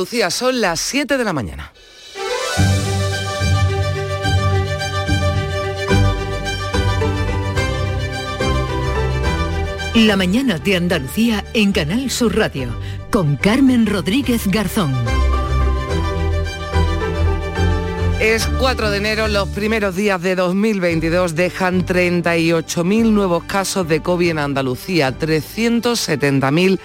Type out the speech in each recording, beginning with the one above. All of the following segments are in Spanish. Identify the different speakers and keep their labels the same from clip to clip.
Speaker 1: Lucía, son las 7 de la mañana.
Speaker 2: La mañana de Andalucía en Canal Sur Radio con Carmen Rodríguez Garzón.
Speaker 1: Es 4 de enero, los primeros días de 2022 dejan 38.000 nuevos casos de COVID en Andalucía, 370.000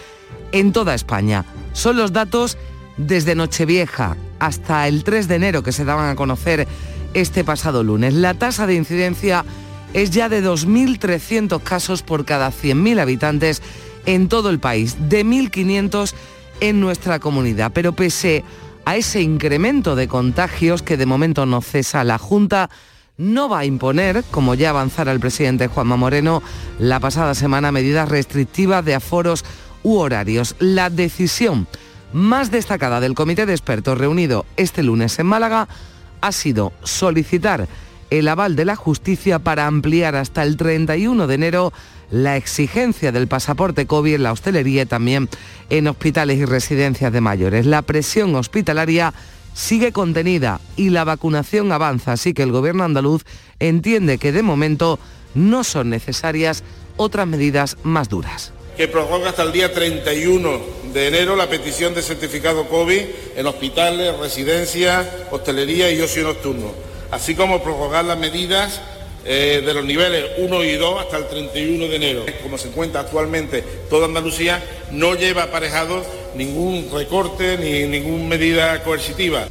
Speaker 1: en toda España. Son los datos desde Nochevieja hasta el 3 de enero que se daban a conocer este pasado lunes. La tasa de incidencia es ya de 2.300 casos por cada 100.000 habitantes en todo el país, de 1.500 en nuestra comunidad. Pero pese a ese incremento de contagios que de momento no cesa, la Junta no va a imponer, como ya avanzara el presidente Juanma Moreno la pasada semana, medidas restrictivas de aforos u horarios. La decisión más destacada del comité de expertos reunido este lunes en Málaga ha sido solicitar el aval de la justicia para ampliar hasta el 31 de enero la exigencia del pasaporte COVID en la hostelería y también en hospitales y residencias de mayores. La presión hospitalaria sigue contenida y la vacunación avanza, así que el gobierno andaluz entiende que de momento no son necesarias otras medidas más duras
Speaker 3: que prorroga hasta el día 31 de enero la petición de certificado COVID en hospitales, residencias, hostelería y ocio nocturno así como prorrogar las medidas eh, de los niveles 1 y 2 hasta el 31 de enero. Como se encuentra actualmente toda Andalucía, no lleva aparejado ningún recorte ni ninguna medida coercitiva.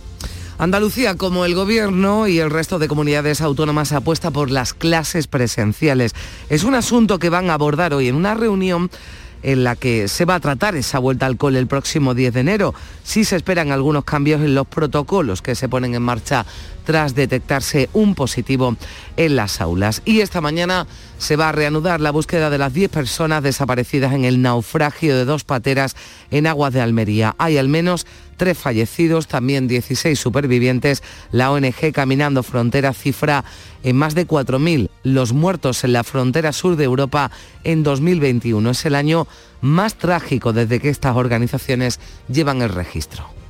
Speaker 1: Andalucía, como el Gobierno y el resto de comunidades autónomas, apuesta por las clases presenciales. Es un asunto que van a abordar hoy en una reunión en la que se va a tratar esa vuelta al cole el próximo 10 de enero. Sí se esperan algunos cambios en los protocolos que se ponen en marcha tras detectarse un positivo en las aulas. Y esta mañana se va a reanudar la búsqueda de las 10 personas desaparecidas en el naufragio de dos pateras en aguas de Almería. Hay al menos tres fallecidos, también 16 supervivientes. La ONG Caminando Frontera cifra en más de 4.000 los muertos en la frontera sur de Europa en 2021. Es el año más trágico desde que estas organizaciones llevan el registro.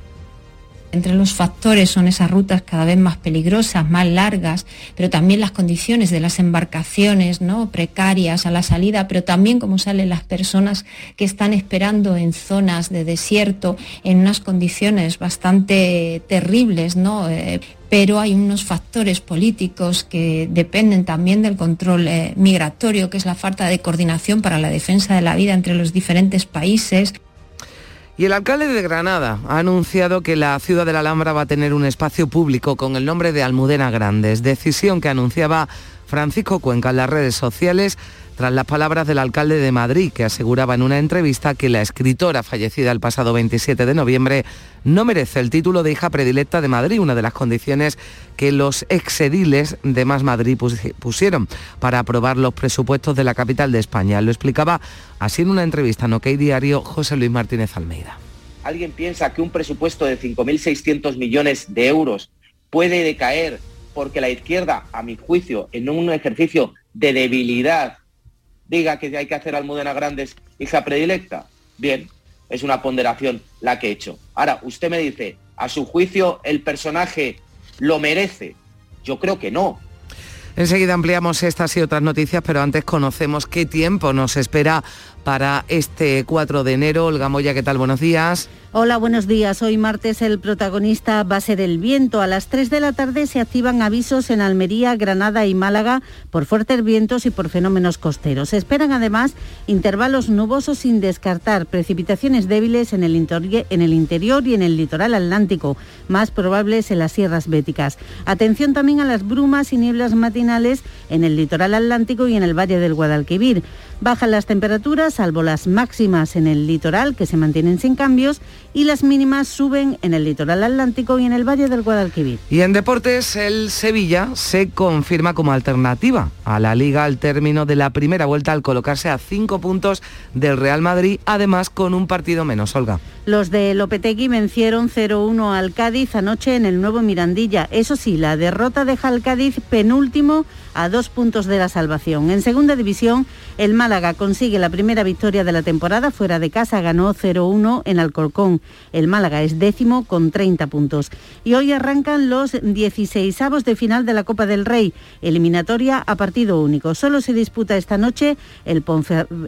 Speaker 4: Entre los factores son esas rutas cada vez más peligrosas, más largas, pero también las condiciones de las embarcaciones, ¿no? precarias a la salida, pero también cómo salen las personas que están esperando en zonas de desierto en unas condiciones bastante terribles, ¿no? Eh, pero hay unos factores políticos que dependen también del control eh, migratorio, que es la falta de coordinación para la defensa de la vida entre los diferentes países.
Speaker 1: Y el alcalde de Granada ha anunciado que la ciudad de la Alhambra va a tener un espacio público con el nombre de Almudena Grandes, decisión que anunciaba Francisco Cuenca en las redes sociales tras las palabras del alcalde de Madrid, que aseguraba en una entrevista que la escritora fallecida el pasado 27 de noviembre no merece el título de hija predilecta de Madrid, una de las condiciones que los exediles de Más Madrid pusieron para aprobar los presupuestos de la capital de España. Lo explicaba así en una entrevista en OK Diario José Luis Martínez Almeida.
Speaker 5: ¿Alguien piensa que un presupuesto de 5.600 millones de euros puede decaer porque la izquierda, a mi juicio, en un ejercicio de debilidad diga que hay que hacer Almudena Grandes hija predilecta. Bien, es una ponderación la que he hecho. Ahora, usted me dice, ¿a su juicio el personaje lo merece? Yo creo que no.
Speaker 1: Enseguida ampliamos estas y otras noticias, pero antes conocemos qué tiempo nos espera para este 4 de enero. Olga Moya, ¿qué tal? Buenos días.
Speaker 6: Hola, buenos días. Hoy martes el protagonista va a ser el viento. A las 3 de la tarde se activan avisos en Almería, Granada y Málaga por fuertes vientos y por fenómenos costeros. Se esperan además intervalos nubosos sin descartar precipitaciones débiles en el, en el interior y en el litoral atlántico, más probables en las sierras béticas. Atención también a las brumas y nieblas matinales en el litoral atlántico y en el valle del Guadalquivir. Bajan las temperaturas, salvo las máximas en el litoral, que se mantienen sin cambios, y las mínimas suben en el litoral atlántico y en el valle del Guadalquivir.
Speaker 1: Y en deportes, el Sevilla se confirma como alternativa a la liga al término de la primera vuelta al colocarse a cinco puntos del Real Madrid, además con un partido menos, Olga.
Speaker 6: Los de Lopetegui vencieron 0-1 al Cádiz anoche en el nuevo Mirandilla. Eso sí, la derrota deja al Cádiz penúltimo a dos puntos de la salvación. En segunda división, el Málaga consigue la primera victoria de la temporada fuera de casa, ganó 0-1 en Alcorcón. El Málaga es décimo con 30 puntos. Y hoy arrancan los 16 de final de la Copa del Rey, eliminatoria a partido único. Solo se disputa esta noche el,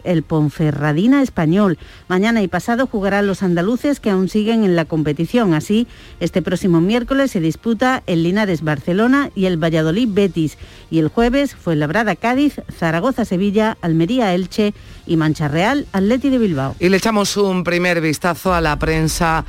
Speaker 6: el Ponferradina español. Mañana y pasado jugarán los andaluces que aún siguen en la competición. Así, este próximo miércoles se disputa el Linares Barcelona y el Valladolid Betis. Y el jueves fue Labrada Cádiz, Zaragoza Sevilla, Almería Elche y Mancha Real Atleti de Bilbao.
Speaker 1: Y le echamos un primer vistazo a la prensa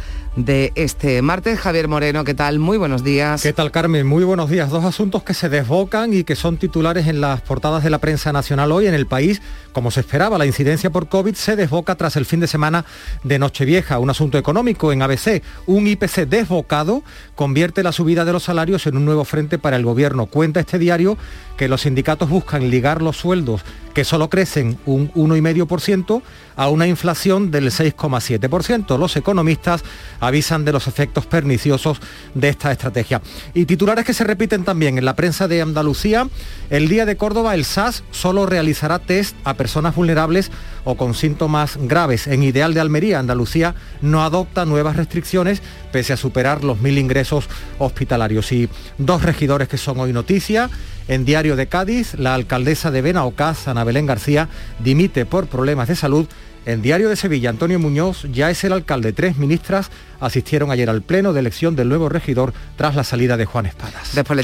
Speaker 1: de este martes. Javier Moreno, ¿qué tal? Muy buenos días.
Speaker 7: ¿Qué tal, Carmen? Muy buenos días. Dos asuntos que se desbocan y que son titulares en las portadas de la prensa nacional hoy en el país. Como se esperaba, la incidencia por COVID se desboca tras el fin de semana de Nochevieja. Un asunto económico en ABC. Un IPC desbocado convierte la subida de los salarios en un nuevo frente para el gobierno. Cuenta este diario que los sindicatos buscan ligar los sueldos que solo crecen un 1,5% a una inflación del 6,7%. Los economistas avisan de los efectos perniciosos de esta estrategia. Y titulares que se repiten también en la prensa de Andalucía. El día de Córdoba, el SAS solo realizará test a personas vulnerables o con síntomas graves. En Ideal de Almería, Andalucía no adopta nuevas restricciones pese a superar los mil ingresos hospitalarios. Y dos regidores que son hoy noticia. En Diario de Cádiz, la alcaldesa de Benaocaz, Ana Belén García, dimite por problemas de salud en Diario de Sevilla, Antonio Muñoz ya es el alcalde. Tres ministras asistieron ayer al pleno de elección del nuevo regidor tras la salida de Juan Espadas.
Speaker 1: Después le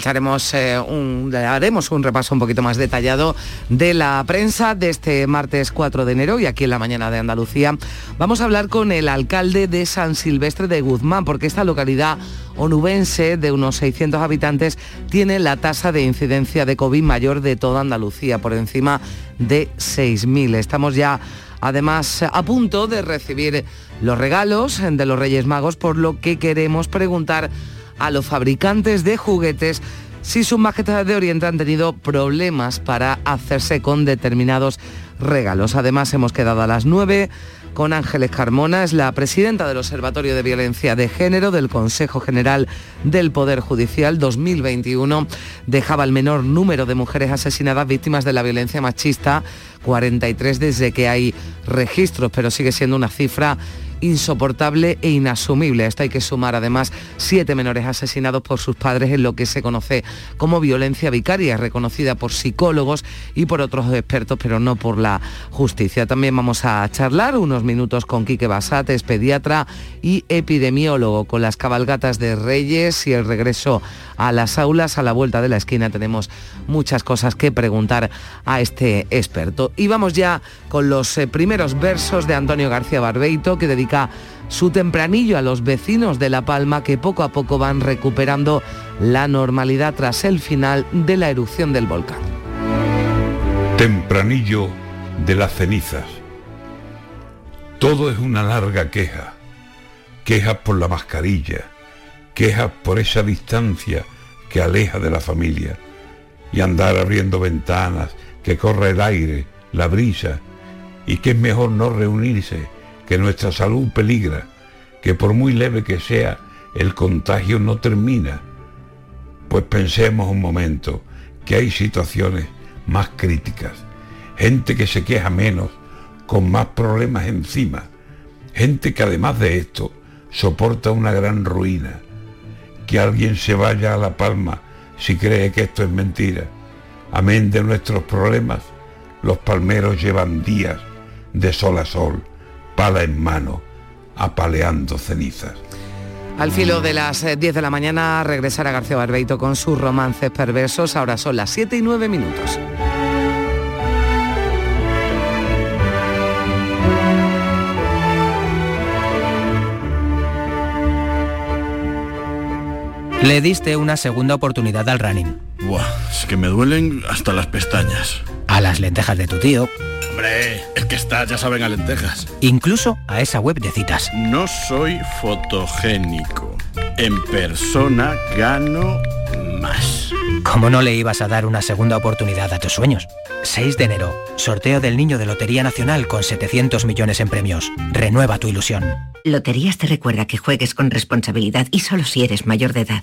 Speaker 1: eh, haremos un repaso un poquito más detallado de la prensa de este martes 4 de enero y aquí en la mañana de Andalucía. Vamos a hablar con el alcalde de San Silvestre de Guzmán, porque esta localidad onubense de unos 600 habitantes tiene la tasa de incidencia de COVID mayor de toda Andalucía, por encima de 6.000. Estamos ya además a punto de recibir los regalos de los Reyes Magos, por lo que queremos preguntar a los fabricantes de juguetes si sus majestades de Oriente han tenido problemas para hacerse con determinados regalos. Además, hemos quedado a las 9 con Ángeles Carmona, es la presidenta del Observatorio de Violencia de Género del Consejo General del Poder Judicial 2021. Dejaba el menor número de mujeres asesinadas víctimas de la violencia machista, 43 desde que hay registros, pero sigue siendo una cifra insoportable e inasumible. A esto hay que sumar además siete menores asesinados por sus padres en lo que se conoce como violencia vicaria, reconocida por psicólogos y por otros expertos, pero no por la justicia. También vamos a charlar unos minutos con Quique Basates, pediatra y epidemiólogo, con las cabalgatas de Reyes y el regreso a las aulas a la vuelta de la esquina. Tenemos muchas cosas que preguntar a este experto. Y vamos ya con los eh, primeros versos de Antonio García Barbeito, que dedica su tempranillo a los vecinos de La Palma que poco a poco van recuperando la normalidad tras el final de la erupción del volcán.
Speaker 8: Tempranillo de las cenizas. Todo es una larga queja. Quejas por la mascarilla, quejas por esa distancia que aleja de la familia y andar abriendo ventanas, que corre el aire, la brisa y que es mejor no reunirse que nuestra salud peligra, que por muy leve que sea, el contagio no termina. Pues pensemos un momento que hay situaciones más críticas, gente que se queja menos, con más problemas encima, gente que además de esto soporta una gran ruina. Que alguien se vaya a la palma si cree que esto es mentira. Amén de nuestros problemas, los palmeros llevan días de sol a sol pala en mano, apaleando cenizas.
Speaker 1: Al filo de las 10 eh, de la mañana regresará García Barbeito con sus romances perversos. Ahora son las 7 y 9 minutos.
Speaker 9: Le diste una segunda oportunidad al running.
Speaker 10: Buah, es que me duelen hasta las pestañas.
Speaker 9: A las lentejas de tu tío
Speaker 10: Hombre, es que está, ya saben, a lentejas.
Speaker 9: Incluso a esa web de citas.
Speaker 10: No soy fotogénico. En persona gano más.
Speaker 9: ¿Cómo no le ibas a dar una segunda oportunidad a tus sueños? 6 de enero, sorteo del Niño de Lotería Nacional con 700 millones en premios. Renueva tu ilusión.
Speaker 11: Loterías te recuerda que juegues con responsabilidad y solo si eres mayor de edad.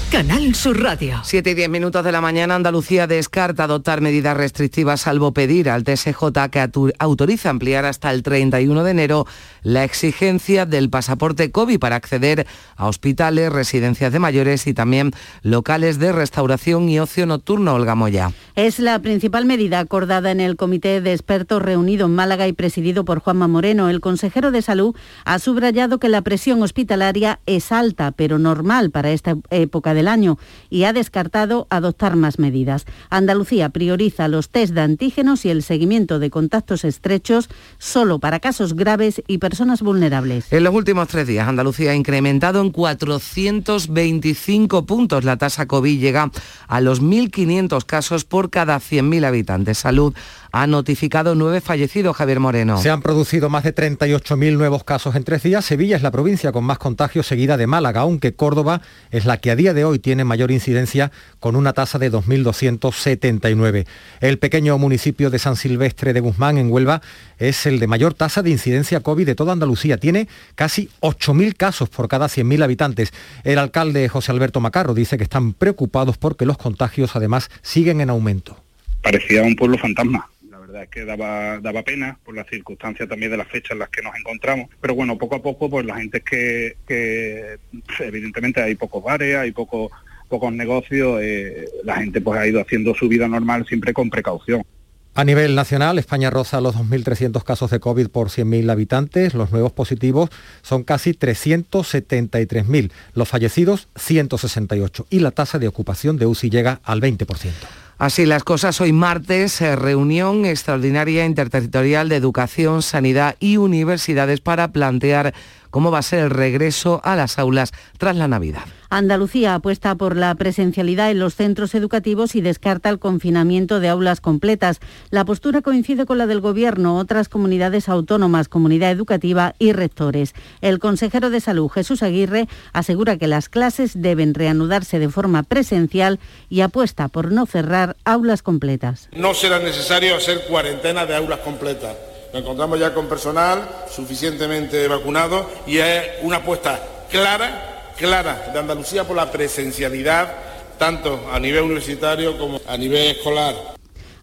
Speaker 2: Canal Sur Radio.
Speaker 1: 7 y 10 minutos de la mañana, Andalucía descarta adoptar medidas restrictivas salvo pedir al TSJ que autoriza ampliar hasta el 31 de enero la exigencia del pasaporte COVID para acceder a hospitales, residencias de mayores y también locales de restauración y ocio nocturno, Olga Moya.
Speaker 6: Es la principal medida acordada en el comité de expertos reunido en Málaga y presidido por Juanma Moreno. El consejero de salud ha subrayado que la presión hospitalaria es alta, pero normal para esta época de año y ha descartado adoptar más medidas. Andalucía prioriza los test de antígenos y el seguimiento de contactos estrechos solo para casos graves y personas vulnerables.
Speaker 1: En los últimos tres días, Andalucía ha incrementado en 425 puntos la tasa COVID, llega a los 1.500 casos por cada 100.000 habitantes. Salud ha notificado nueve fallecidos, Javier Moreno.
Speaker 7: Se han producido más de 38.000 nuevos casos en tres días. Sevilla es la provincia con más contagios seguida de Málaga, aunque Córdoba es la que a día de hoy tiene mayor incidencia con una tasa de 2.279. El pequeño municipio de San Silvestre de Guzmán, en Huelva, es el de mayor tasa de incidencia COVID de toda Andalucía. Tiene casi 8.000 casos por cada 100.000 habitantes. El alcalde José Alberto Macarro dice que están preocupados porque los contagios además siguen en aumento.
Speaker 12: Parecía un pueblo fantasma verdad es que daba, daba pena por las circunstancias también de las fechas en las que nos encontramos. Pero bueno, poco a poco, pues la gente que, que evidentemente hay pocos bares, hay pocos pocos negocios, eh, la gente pues ha ido haciendo su vida normal siempre con precaución.
Speaker 7: A nivel nacional, España roza los 2.300 casos de COVID por 100.000 habitantes. Los nuevos positivos son casi 373.000. Los fallecidos, 168. Y la tasa de ocupación de UCI llega al 20%.
Speaker 1: Así las cosas, hoy martes, eh, reunión extraordinaria interterritorial de educación, sanidad y universidades para plantear cómo va a ser el regreso a las aulas tras la Navidad.
Speaker 6: Andalucía apuesta por la presencialidad en los centros educativos y descarta el confinamiento de aulas completas. La postura coincide con la del Gobierno, otras comunidades autónomas, comunidad educativa y rectores. El consejero de Salud, Jesús Aguirre, asegura que las clases deben reanudarse de forma presencial y apuesta por no cerrar aulas completas.
Speaker 3: No será necesario hacer cuarentena de aulas completas. Nos encontramos ya con personal suficientemente vacunado y es una apuesta clara clara de Andalucía por la presencialidad, tanto a nivel universitario como a nivel escolar.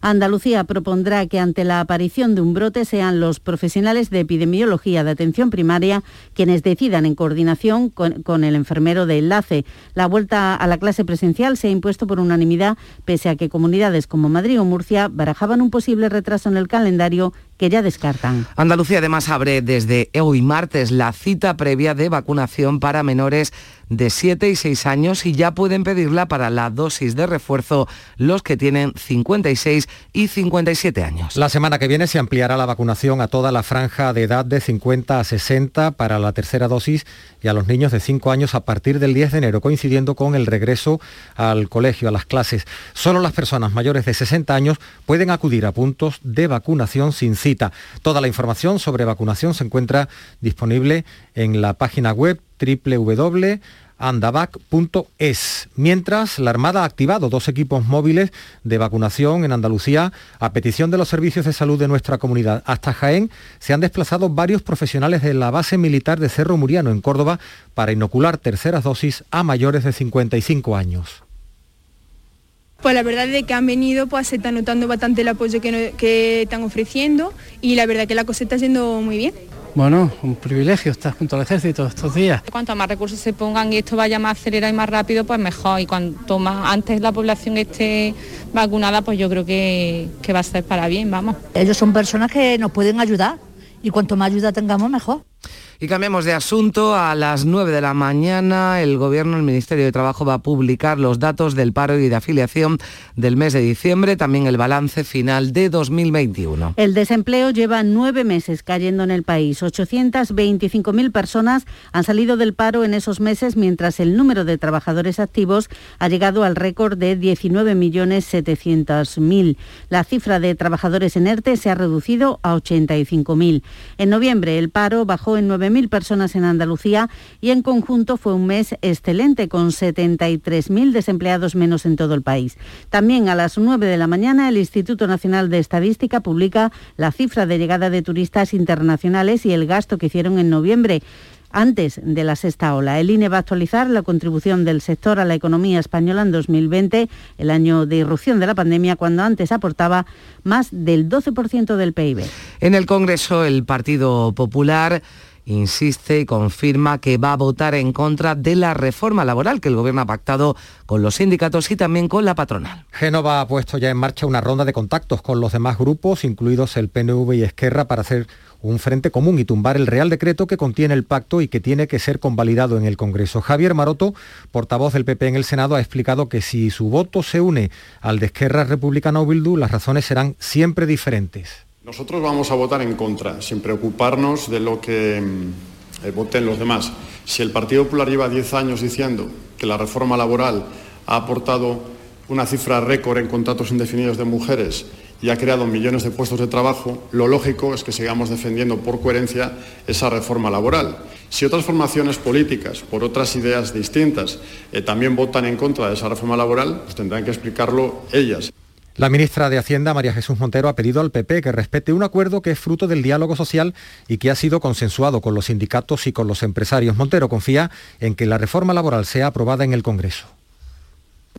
Speaker 6: Andalucía propondrá que ante la aparición de un brote sean los profesionales de epidemiología de atención primaria quienes decidan en coordinación con, el enfermero de enlace. La vuelta a la clase presencial se ha impuesto por unanimidad, pese a que comunidades como Madrid o Murcia barajaban un posible retraso en el calendario que ya descartan.
Speaker 1: Andalucía además abre desde hoy martes la cita previa de vacunación para menores de 7 y 6 años y ya pueden pedirla para la dosis de refuerzo los que tienen 56 y 57 años.
Speaker 7: La semana que viene se ampliará la vacunación a toda la franja de edad de 50 a 60 para la tercera dosis y a los niños de 5 años a partir del 10 de enero, coincidiendo con el regreso al colegio, a las clases. Solo las personas mayores de 60 años pueden acudir a puntos de vacunación sin cita. Toda la información sobre vacunación se encuentra disponible en la página web www.andavac.es. Mientras, la Armada ha activado dos equipos móviles de vacunación en Andalucía a petición de los servicios de salud de nuestra comunidad. Hasta Jaén se han desplazado varios profesionales de la base militar de Cerro Muriano en Córdoba para inocular terceras dosis a mayores de 55 años.
Speaker 13: Pues la verdad es que han venido, pues se está notando bastante el apoyo que, que están ofreciendo y la verdad que la cosa está yendo muy bien.
Speaker 14: Bueno, un privilegio estar junto al ejército estos días.
Speaker 15: Cuanto más recursos se pongan y esto vaya más acelerado y más rápido, pues mejor. Y cuanto más antes la población esté vacunada, pues yo creo que, que va a ser para bien, vamos.
Speaker 16: Ellos son personas que nos pueden ayudar y cuanto más ayuda tengamos, mejor.
Speaker 1: Y cambiamos de asunto. A las 9 de la mañana el Gobierno, el Ministerio de Trabajo va a publicar los datos del paro y de afiliación del mes de diciembre, también el balance final de 2021.
Speaker 6: El desempleo lleva nueve meses cayendo en el país. 825.000 personas han salido del paro en esos meses, mientras el número de trabajadores activos ha llegado al récord de 19.700.000. La cifra de trabajadores enerte se ha reducido a 85.000. En noviembre el paro bajó en nueve 9.000 personas en Andalucía y en conjunto fue un mes excelente con 73.000 desempleados menos en todo el país. También a las 9 de la mañana el Instituto Nacional de Estadística publica la cifra de llegada de turistas internacionales y el gasto que hicieron en noviembre antes de la sexta ola. El INE va a actualizar la contribución del sector a la economía española en 2020, el año de irrupción de la pandemia, cuando antes aportaba más del 12% del PIB.
Speaker 1: En el Congreso, el Partido Popular insiste y confirma que va a votar en contra de la reforma laboral que el Gobierno ha pactado con los sindicatos y también con la patronal.
Speaker 7: Génova ha puesto ya en marcha una ronda de contactos con los demás grupos, incluidos el PNV y Esquerra, para hacer un frente común y tumbar el Real Decreto que contiene el pacto y que tiene que ser convalidado en el Congreso. Javier Maroto, portavoz del PP en el Senado, ha explicado que si su voto se une al de Esquerra Republicana o Bildu, las razones serán siempre diferentes.
Speaker 16: Nosotros vamos a votar en contra, sin preocuparnos de lo que mm, eh, voten los demás. Si el Partido Popular lleva 10 años diciendo que la reforma laboral ha aportado una cifra récord en contratos indefinidos de mujeres y ha creado millones de puestos de trabajo, lo lógico es que sigamos defendiendo por coherencia esa reforma laboral. Si otras formaciones políticas, por otras ideas distintas, eh, también votan en contra de esa reforma laboral, pues tendrán que explicarlo ellas.
Speaker 7: La ministra de Hacienda, María Jesús Montero, ha pedido al PP que respete un acuerdo que es fruto del diálogo social y que ha sido consensuado con los sindicatos y con los empresarios. Montero confía en que la reforma laboral sea aprobada en el Congreso.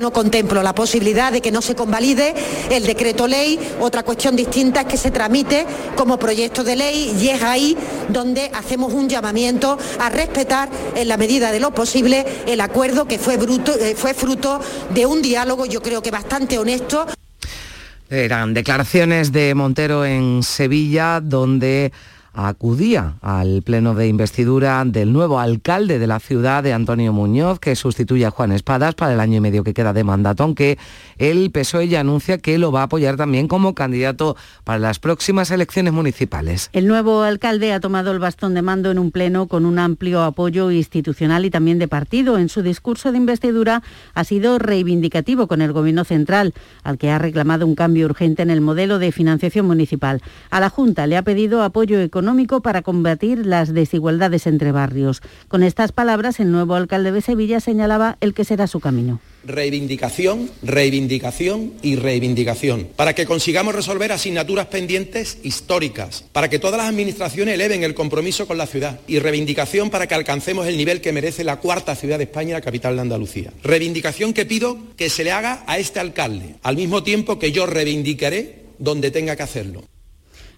Speaker 17: No contemplo la posibilidad de que no se convalide el decreto ley. Otra cuestión distinta es que se tramite como proyecto de ley y es ahí donde hacemos un llamamiento a respetar en la medida de lo posible el acuerdo que fue, eh, fue fruto de un diálogo yo creo que bastante honesto.
Speaker 1: Eran declaraciones de Montero en Sevilla, donde acudía al pleno de investidura del nuevo alcalde de la ciudad, de Antonio Muñoz, que sustituye a Juan Espadas para el año y medio que queda de mandato, aunque el PSOE ya anuncia que lo va a apoyar también como candidato para las próximas elecciones municipales.
Speaker 6: El nuevo alcalde ha tomado el bastón de mando en un pleno con un amplio apoyo institucional y también de partido. En su discurso de investidura ha sido reivindicativo con el Gobierno central, al que ha reclamado un cambio urgente en el modelo de financiación municipal. A la Junta le ha pedido apoyo económico para combatir las desigualdades entre barrios. Con estas palabras, el nuevo alcalde de Sevilla señalaba el que será su camino.
Speaker 18: Reivindicación, reivindicación y reivindicación, para que consigamos resolver asignaturas pendientes históricas, para que todas las administraciones eleven el compromiso con la ciudad y reivindicación para que alcancemos el nivel que merece la cuarta ciudad de España, la capital de Andalucía. Reivindicación que pido que se le haga a este alcalde, al mismo tiempo que yo reivindicaré donde tenga que hacerlo.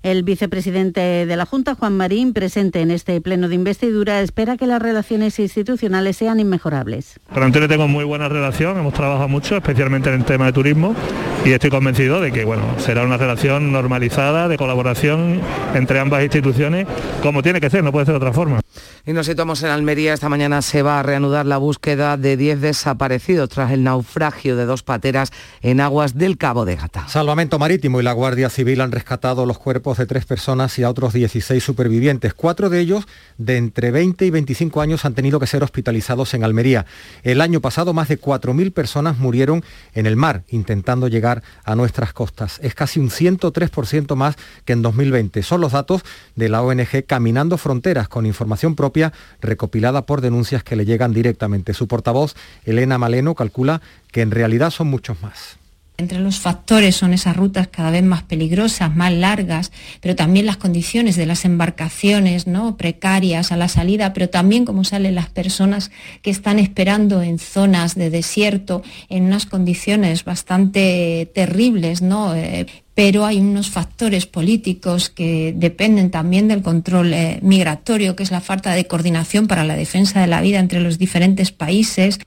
Speaker 6: El vicepresidente de la Junta, Juan Marín, presente en este pleno de investidura, espera que las relaciones institucionales sean inmejorables.
Speaker 19: Con Antonio tengo muy buena relación, hemos trabajado mucho, especialmente en el tema de turismo, y estoy convencido de que bueno, será una relación normalizada de colaboración entre ambas instituciones, como tiene que ser, no puede ser de otra forma.
Speaker 1: Y nos situamos en Almería. Esta mañana se va a reanudar la búsqueda de 10 desaparecidos tras el naufragio de dos pateras en aguas del Cabo de Gata.
Speaker 7: Salvamento Marítimo y la Guardia Civil han rescatado los cuerpos de tres personas y a otros 16 supervivientes. Cuatro de ellos, de entre 20 y 25 años, han tenido que ser hospitalizados en Almería. El año pasado, más de 4.000 personas murieron en el mar intentando llegar a nuestras costas. Es casi un 103% más que en 2020. Son los datos de la ONG Caminando Fronteras, con información propia recopilada por denuncias que le llegan directamente. Su portavoz, Elena Maleno, calcula que en realidad son muchos más.
Speaker 4: Entre los factores son esas rutas cada vez más peligrosas, más largas, pero también las condiciones de las embarcaciones, ¿no? precarias a la salida, pero también cómo salen las personas que están esperando en zonas de desierto, en unas condiciones bastante terribles, ¿no? Eh, pero hay unos factores políticos que dependen también del control eh, migratorio, que es la falta de coordinación para la defensa de la vida entre los diferentes países.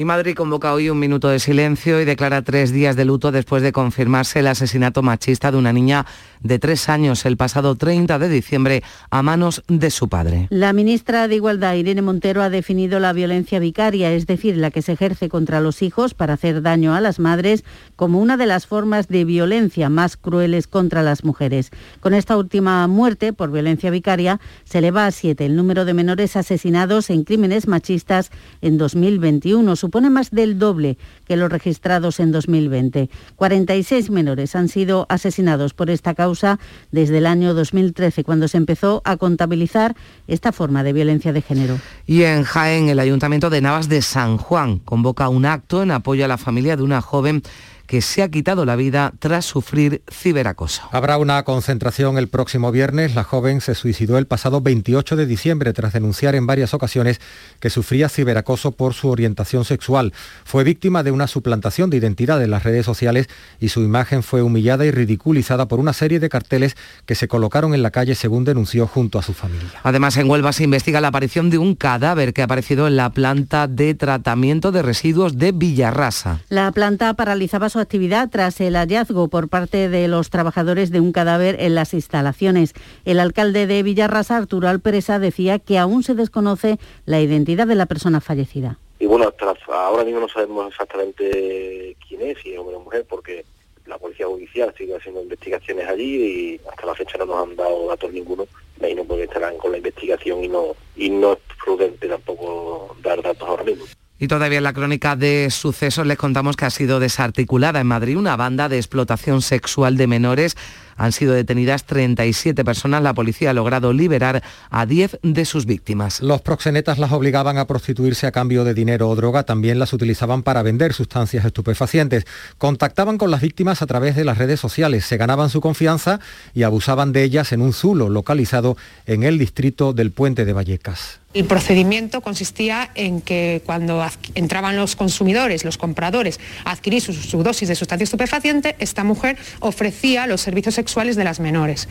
Speaker 1: Y Madrid convoca hoy un minuto de silencio y declara tres días de luto después de confirmarse el asesinato machista de una niña de tres años el pasado 30 de diciembre a manos de su padre.
Speaker 6: La ministra de Igualdad, Irene Montero, ha definido la violencia vicaria, es decir, la que se ejerce contra los hijos para hacer daño a las madres, como una de las formas de violencia más crueles contra las mujeres. Con esta última muerte por violencia vicaria se eleva a siete el número de menores asesinados en crímenes machistas en 2021 supone más del doble que los registrados en 2020. 46 menores han sido asesinados por esta causa desde el año 2013, cuando se empezó a contabilizar esta forma de violencia de género.
Speaker 1: Y en Jaén, el Ayuntamiento de Navas de San Juan convoca un acto en apoyo a la familia de una joven que se ha quitado la vida tras sufrir ciberacoso.
Speaker 7: Habrá una concentración el próximo viernes. La joven se suicidó el pasado 28 de diciembre tras denunciar en varias ocasiones que sufría ciberacoso por su orientación sexual. Fue víctima de una suplantación de identidad en las redes sociales y su imagen fue humillada y ridiculizada por una serie de carteles que se colocaron en la calle según denunció junto a su familia.
Speaker 1: Además, en Huelva se investiga la aparición de un cadáver que ha aparecido en la planta de tratamiento de residuos de Villarrasa.
Speaker 6: La planta paralizaba su actividad tras el hallazgo por parte de los trabajadores de un cadáver en las instalaciones. El alcalde de Villarrasa, Arturo Alpresa, decía que aún se desconoce la identidad de la persona fallecida.
Speaker 20: Y bueno, hasta ahora mismo no sabemos exactamente quién es, si es hombre o mujer, porque la policía judicial sigue haciendo investigaciones allí y hasta la fecha no nos han dado datos ninguno. Ahí no porque estarán con la investigación y no, y no es prudente tampoco dar datos ahora mismo.
Speaker 1: Y todavía en la crónica de sucesos les contamos que ha sido desarticulada en Madrid una banda de explotación sexual de menores han sido detenidas 37 personas. La policía ha logrado liberar a 10 de sus víctimas.
Speaker 7: Los proxenetas las obligaban a prostituirse a cambio de dinero o droga. También las utilizaban para vender sustancias estupefacientes. Contactaban con las víctimas a través de las redes sociales. Se ganaban su confianza y abusaban de ellas en un zulo localizado en el distrito del Puente de Vallecas.
Speaker 21: El procedimiento consistía en que cuando entraban los consumidores, los compradores, a adquirir su, dosis de sustancia estupefaciente, esta mujer ofrecía los servicios sexuales de las menores.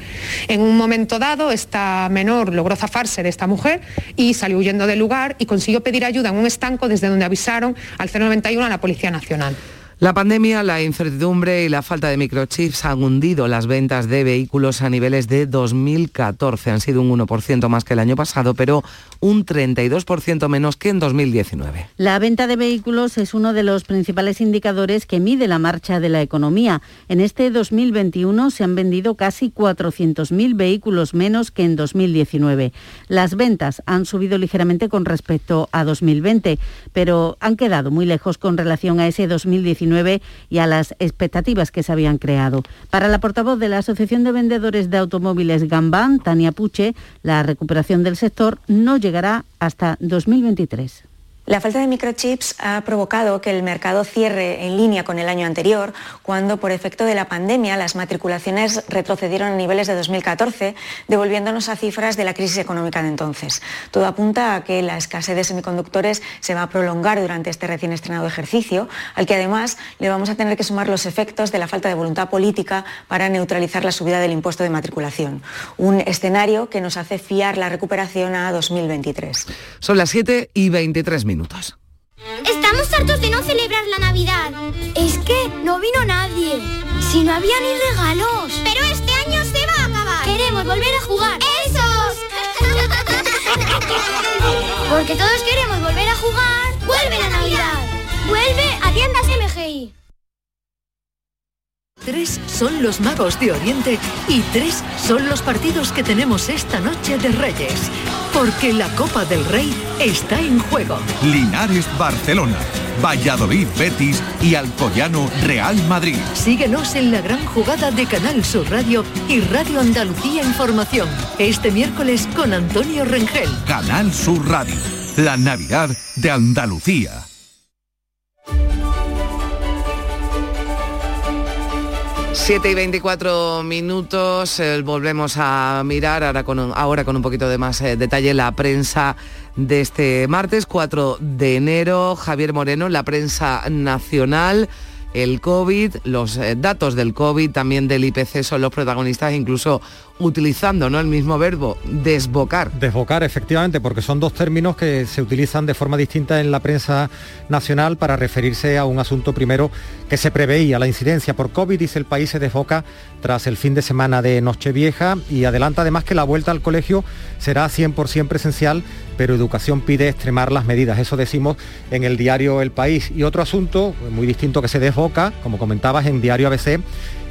Speaker 21: En un momento dado, esta menor logró zafarse de esta mujer y salió huyendo del lugar y consiguió pedir ayuda en un estanco desde donde avisaron al 091 a la Policía Nacional.
Speaker 1: La pandemia, la incertidumbre y la falta de microchips han hundido las ventas de vehículos a niveles de 2014. Han sido un 1% más que el año pasado, pero un 32% menos que en 2019.
Speaker 6: La venta de vehículos es uno de los principales indicadores que mide la marcha de la economía. En este 2021 se han vendido casi 400.000 vehículos menos que en 2019. Las ventas han subido ligeramente con respecto a 2020, pero han quedado muy lejos con relación a ese 2019 y a las expectativas que se habían creado. Para la portavoz de la Asociación de Vendedores de Automóviles Gambán, Tania Puche, la recuperación del sector no llegará hasta 2023.
Speaker 22: La falta de microchips ha provocado que el mercado cierre en línea con el año anterior, cuando por efecto de la pandemia las matriculaciones retrocedieron a niveles de 2014, devolviéndonos a cifras de la crisis económica de entonces. Todo apunta a que la escasez de semiconductores se va a prolongar durante este recién estrenado ejercicio, al que además le vamos a tener que sumar los efectos de la falta de voluntad política para neutralizar la subida del impuesto de matriculación. Un escenario que nos hace fiar la recuperación a 2023.
Speaker 1: Son las 7 y 23 minutos.
Speaker 23: Estamos hartos de no celebrar la Navidad. Es que no vino nadie. Si no había ni regalos. Pero este año se va a acabar. Queremos volver a jugar. ¡Esos! Porque todos queremos volver a jugar. ¡Vuelve la Navidad! ¡Vuelve a tiendas MGI!
Speaker 2: Tres son los magos de Oriente y tres son los partidos que tenemos esta noche de Reyes. Porque la Copa del Rey está en juego.
Speaker 24: Linares Barcelona, Valladolid Betis y Alcoyano Real Madrid.
Speaker 2: Síguenos en la gran jugada de Canal Sur Radio y Radio Andalucía Información. Este miércoles con Antonio Rengel.
Speaker 24: Canal Sur Radio, la Navidad de Andalucía.
Speaker 1: 7 y 24 minutos, eh, volvemos a mirar ahora con, un, ahora con un poquito de más eh, detalle la prensa de este martes 4 de enero. Javier Moreno, la prensa nacional el COVID, los eh, datos del COVID, también del IPC son los protagonistas, incluso utilizando ¿no? el mismo verbo, desbocar.
Speaker 7: Desbocar, efectivamente, porque son dos términos que se utilizan de forma distinta en la prensa nacional para referirse a un asunto primero que se preveía, la incidencia por COVID, dice el país, se desboca tras el fin de semana de Nochevieja y adelanta además que la vuelta al colegio será 100% presencial, pero Educación pide extremar las medidas, eso decimos en el diario El País. Y otro asunto muy distinto que se desboca, como comentabas en diario ABC,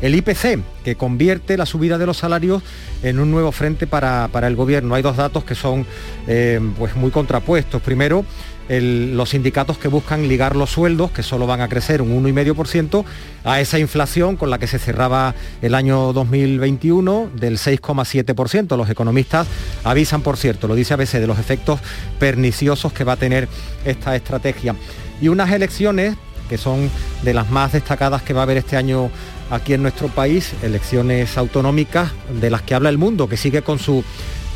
Speaker 7: el IPC, que convierte la subida de los salarios en un nuevo frente para, el gobierno. Hay dos datos que son eh, pues muy contrapuestos. Primero, los sindicatos que buscan ligar los sueldos, que solo van a crecer un 1,5%, a esa inflación con la que se cerraba el año 2021 del 6,7%. Los economistas avisan, por cierto, lo dice ABC, de los efectos perniciosos que va a tener esta estrategia. Y unas elecciones que son de las más destacadas que va a haber este año aquí en nuestro país, elecciones autonómicas de las que habla el mundo, que sigue con su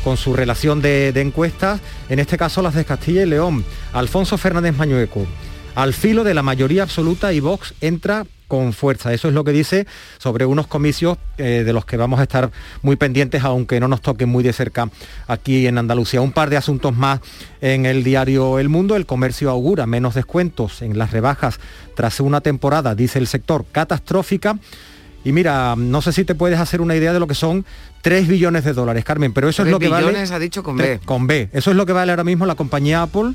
Speaker 7: con su relación de, encuestas, en este caso las de Castilla y León. Alfonso Fernández Mañueco, al filo de la mayoría absoluta y Vox entra con fuerza. Eso es lo que dice sobre unos comicios eh, de los que vamos a estar muy pendientes, aunque no nos toquen muy de cerca aquí en Andalucía. Un par de asuntos más en el diario El Mundo. El comercio augura menos descuentos en las rebajas tras una temporada, dice el sector, catastrófica. Y mira, no sé si te puedes hacer una idea de lo que son 3 billones de dólares, Carmen, pero eso es lo que vale...
Speaker 1: ha dicho con B.
Speaker 7: Con B. Eso es lo que vale ahora mismo la compañía Apple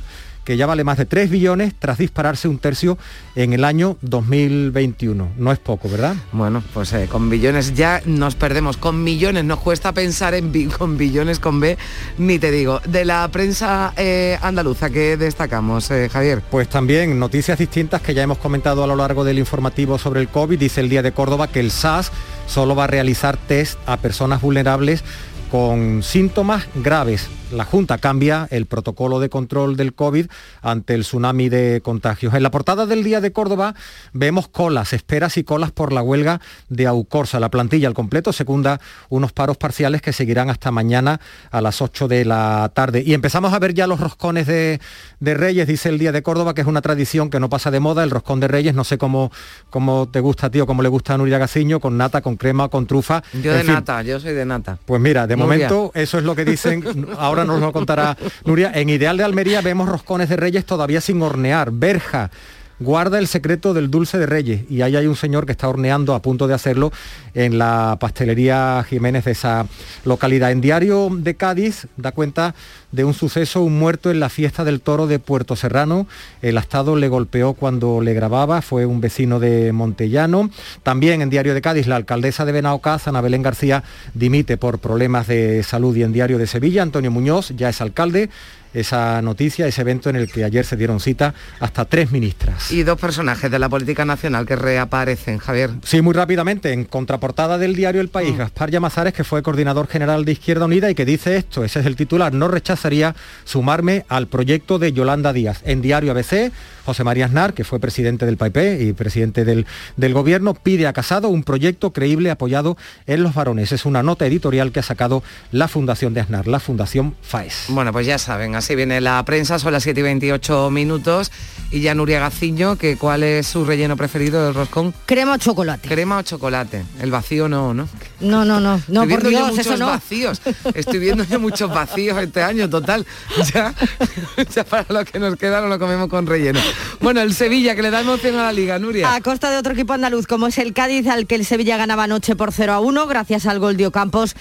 Speaker 7: que ya vale más de 3 billones tras dispararse un tercio en el año 2021. No es poco, ¿verdad?
Speaker 1: Bueno, pues eh, con billones ya nos perdemos. Con millones nos cuesta pensar en con billones con B, ni te digo. De la prensa eh, andaluza, ¿qué destacamos, eh, Javier?
Speaker 7: Pues también noticias distintas que ya hemos comentado a lo largo del informativo sobre el COVID. Dice el Día de Córdoba que el SAS solo va a realizar test a personas vulnerables con síntomas graves la Junta cambia el protocolo de control del COVID ante el tsunami de contagios. En la portada del Día de Córdoba vemos colas, esperas y colas por la huelga de Aucorsa. La plantilla al completo secunda unos paros parciales que seguirán hasta mañana a las 8 de la tarde. Y empezamos a ver ya los roscones de, Reyes, dice el Día de Córdoba, que es una tradición que no pasa de moda. El roscón de Reyes, no sé cómo, cómo te gusta, tío, cómo le gusta a Nuria Gaciño, con nata, con crema, con trufa.
Speaker 1: Yo de nata, yo soy de nata.
Speaker 7: Pues mira, de momento eso es lo que dicen. Ahora nos lo contará Nuria. En Ideal de Almería vemos roscones de Reyes todavía sin hornear. Berja guarda el secreto del dulce de Reyes y ahí hay un señor que está horneando a punto de hacerlo en la pastelería Jiménez de esa localidad. En Diario de Cádiz da cuenta de un suceso, un muerto en la fiesta del toro de Puerto Serrano. El Estado le golpeó cuando le grababa, fue un vecino de Montellano. También en Diario de Cádiz, la alcaldesa de Benaocaz, Ana Belén García, dimite por problemas de salud y en Diario de Sevilla, Antonio Muñoz ya es alcalde esa noticia, ese evento en el que ayer se dieron cita hasta tres ministras.
Speaker 1: Y dos personajes de la política nacional que reaparecen, Javier.
Speaker 7: Sí, muy rápidamente, en contraportada del diario El País, mm. Gaspar Llamazares, que fue coordinador general de Izquierda Unida y que dice esto, ese es el titular, no rechazaría sumarme al proyecto de Yolanda Díaz. En diario ABC, José María Aznar, que fue presidente del PAIP y presidente del, del gobierno, pide a Casado un proyecto creíble apoyado en los varones. Es una nota editorial que ha sacado la Fundación de Aznar, la Fundación FAES.
Speaker 1: Bueno, pues ya saben, así viene la prensa, son las 7 y 28 minutos. Y ya Nuria Gaciño, que ¿cuál es su relleno preferido del roscón?
Speaker 25: Crema o chocolate.
Speaker 1: Crema o chocolate. El vacío no, ¿no?
Speaker 25: No, no, no. No,
Speaker 1: Estoy por Dios, muchos vacíos. Estoy viendo ya muchos vacíos este año, total. Ya, ya para lo que nos queda no lo comemos con relleno. Bueno, el Sevilla, que le da emoción a la Liga, Nuria.
Speaker 25: A costa de otro equipo andaluz, como es el Cádiz, al que el Sevilla ganaba anoche por 0 a 1, gracias al gol de Ocampos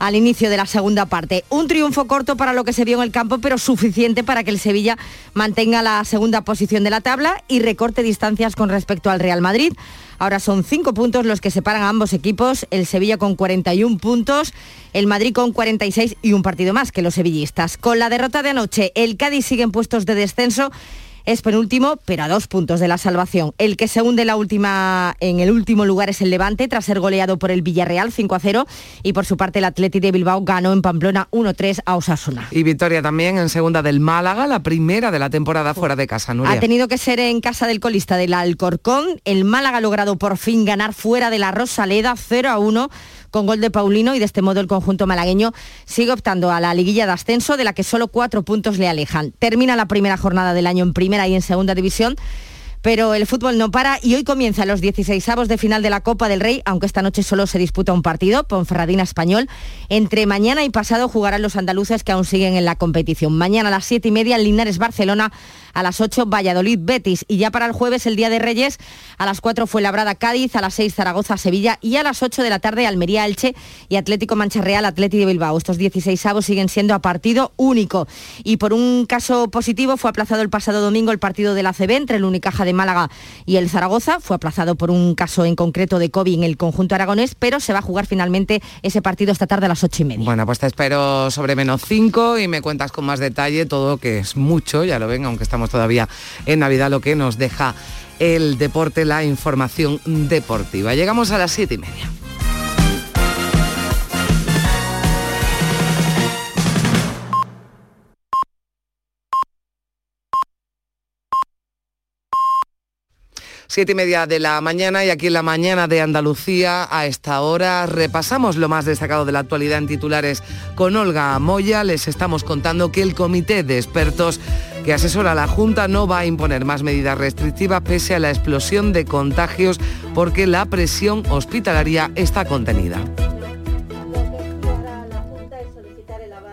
Speaker 25: al inicio de la segunda parte. Un triunfo corto para lo que se vio en el campo, pero suficiente para que el Sevilla mantenga la segunda posición de la tabla y recorte distancias con respecto al Real Madrid. Ahora son cinco puntos los que separan a ambos equipos, el Sevilla con 41 puntos, el Madrid con 46 y un partido más que los sevillistas. Con la derrota de anoche, el Cádiz sigue en puestos de descenso es penúltimo, pero a dos puntos de la salvación. El que se hunde la última, en el último lugar es el Levante, tras ser goleado por el Villarreal 5 a 0. Y por su parte, el Atleti de Bilbao ganó en Pamplona 1-3 a Osasuna.
Speaker 1: Y victoria también en segunda del Málaga, la primera de la temporada fuera de casa. Nuria.
Speaker 25: Ha tenido que ser en casa del colista del Alcorcón. El Málaga ha logrado por fin ganar fuera de la Rosaleda 0 a 1 con gol de Paulino y de este modo el conjunto malagueño sigue optando a la liguilla de ascenso de la que solo cuatro puntos le alejan. Termina la primera jornada del año en primera y en segunda división
Speaker 26: Pero el fútbol no para y hoy comienzan los 16 avos de final de la Copa del Rey, aunque esta noche solo se disputa un partido, Ponferradina Español. Entre mañana y pasado jugarán los andaluces que aún siguen en la competición. Mañana a las 7 y media, Linares Barcelona, a las 8 Valladolid Betis. Y ya para el jueves, el Día de Reyes, a las 4 fue Labrada Cádiz, a las 6 Zaragoza Sevilla y a las 8 de la tarde Almería Elche y Atlético Mancha Real Atlético de Bilbao. Estos 16 avos siguen siendo a partido único. Y por un caso positivo fue aplazado el pasado domingo el partido de la CB entre el Unicaja de Málaga y el Zaragoza. Fue aplazado por un caso en concreto de COVID en el conjunto aragonés, pero se va a jugar finalmente ese partido esta tarde a las ocho y media.
Speaker 1: Bueno, pues te espero sobre menos 5 y me cuentas con más detalle todo, que es mucho, ya lo ven, aunque estamos todavía en Navidad, lo que nos deja el deporte, la información deportiva. Llegamos a las siete y media. Siete y media de la mañana y aquí en la mañana de Andalucía a esta hora repasamos lo más destacado de la actualidad en titulares con Olga Moya. Les estamos contando que el comité de expertos que asesora la Junta no va a imponer más medidas restrictivas pese a la explosión de contagios porque la presión hospitalaria está contenida.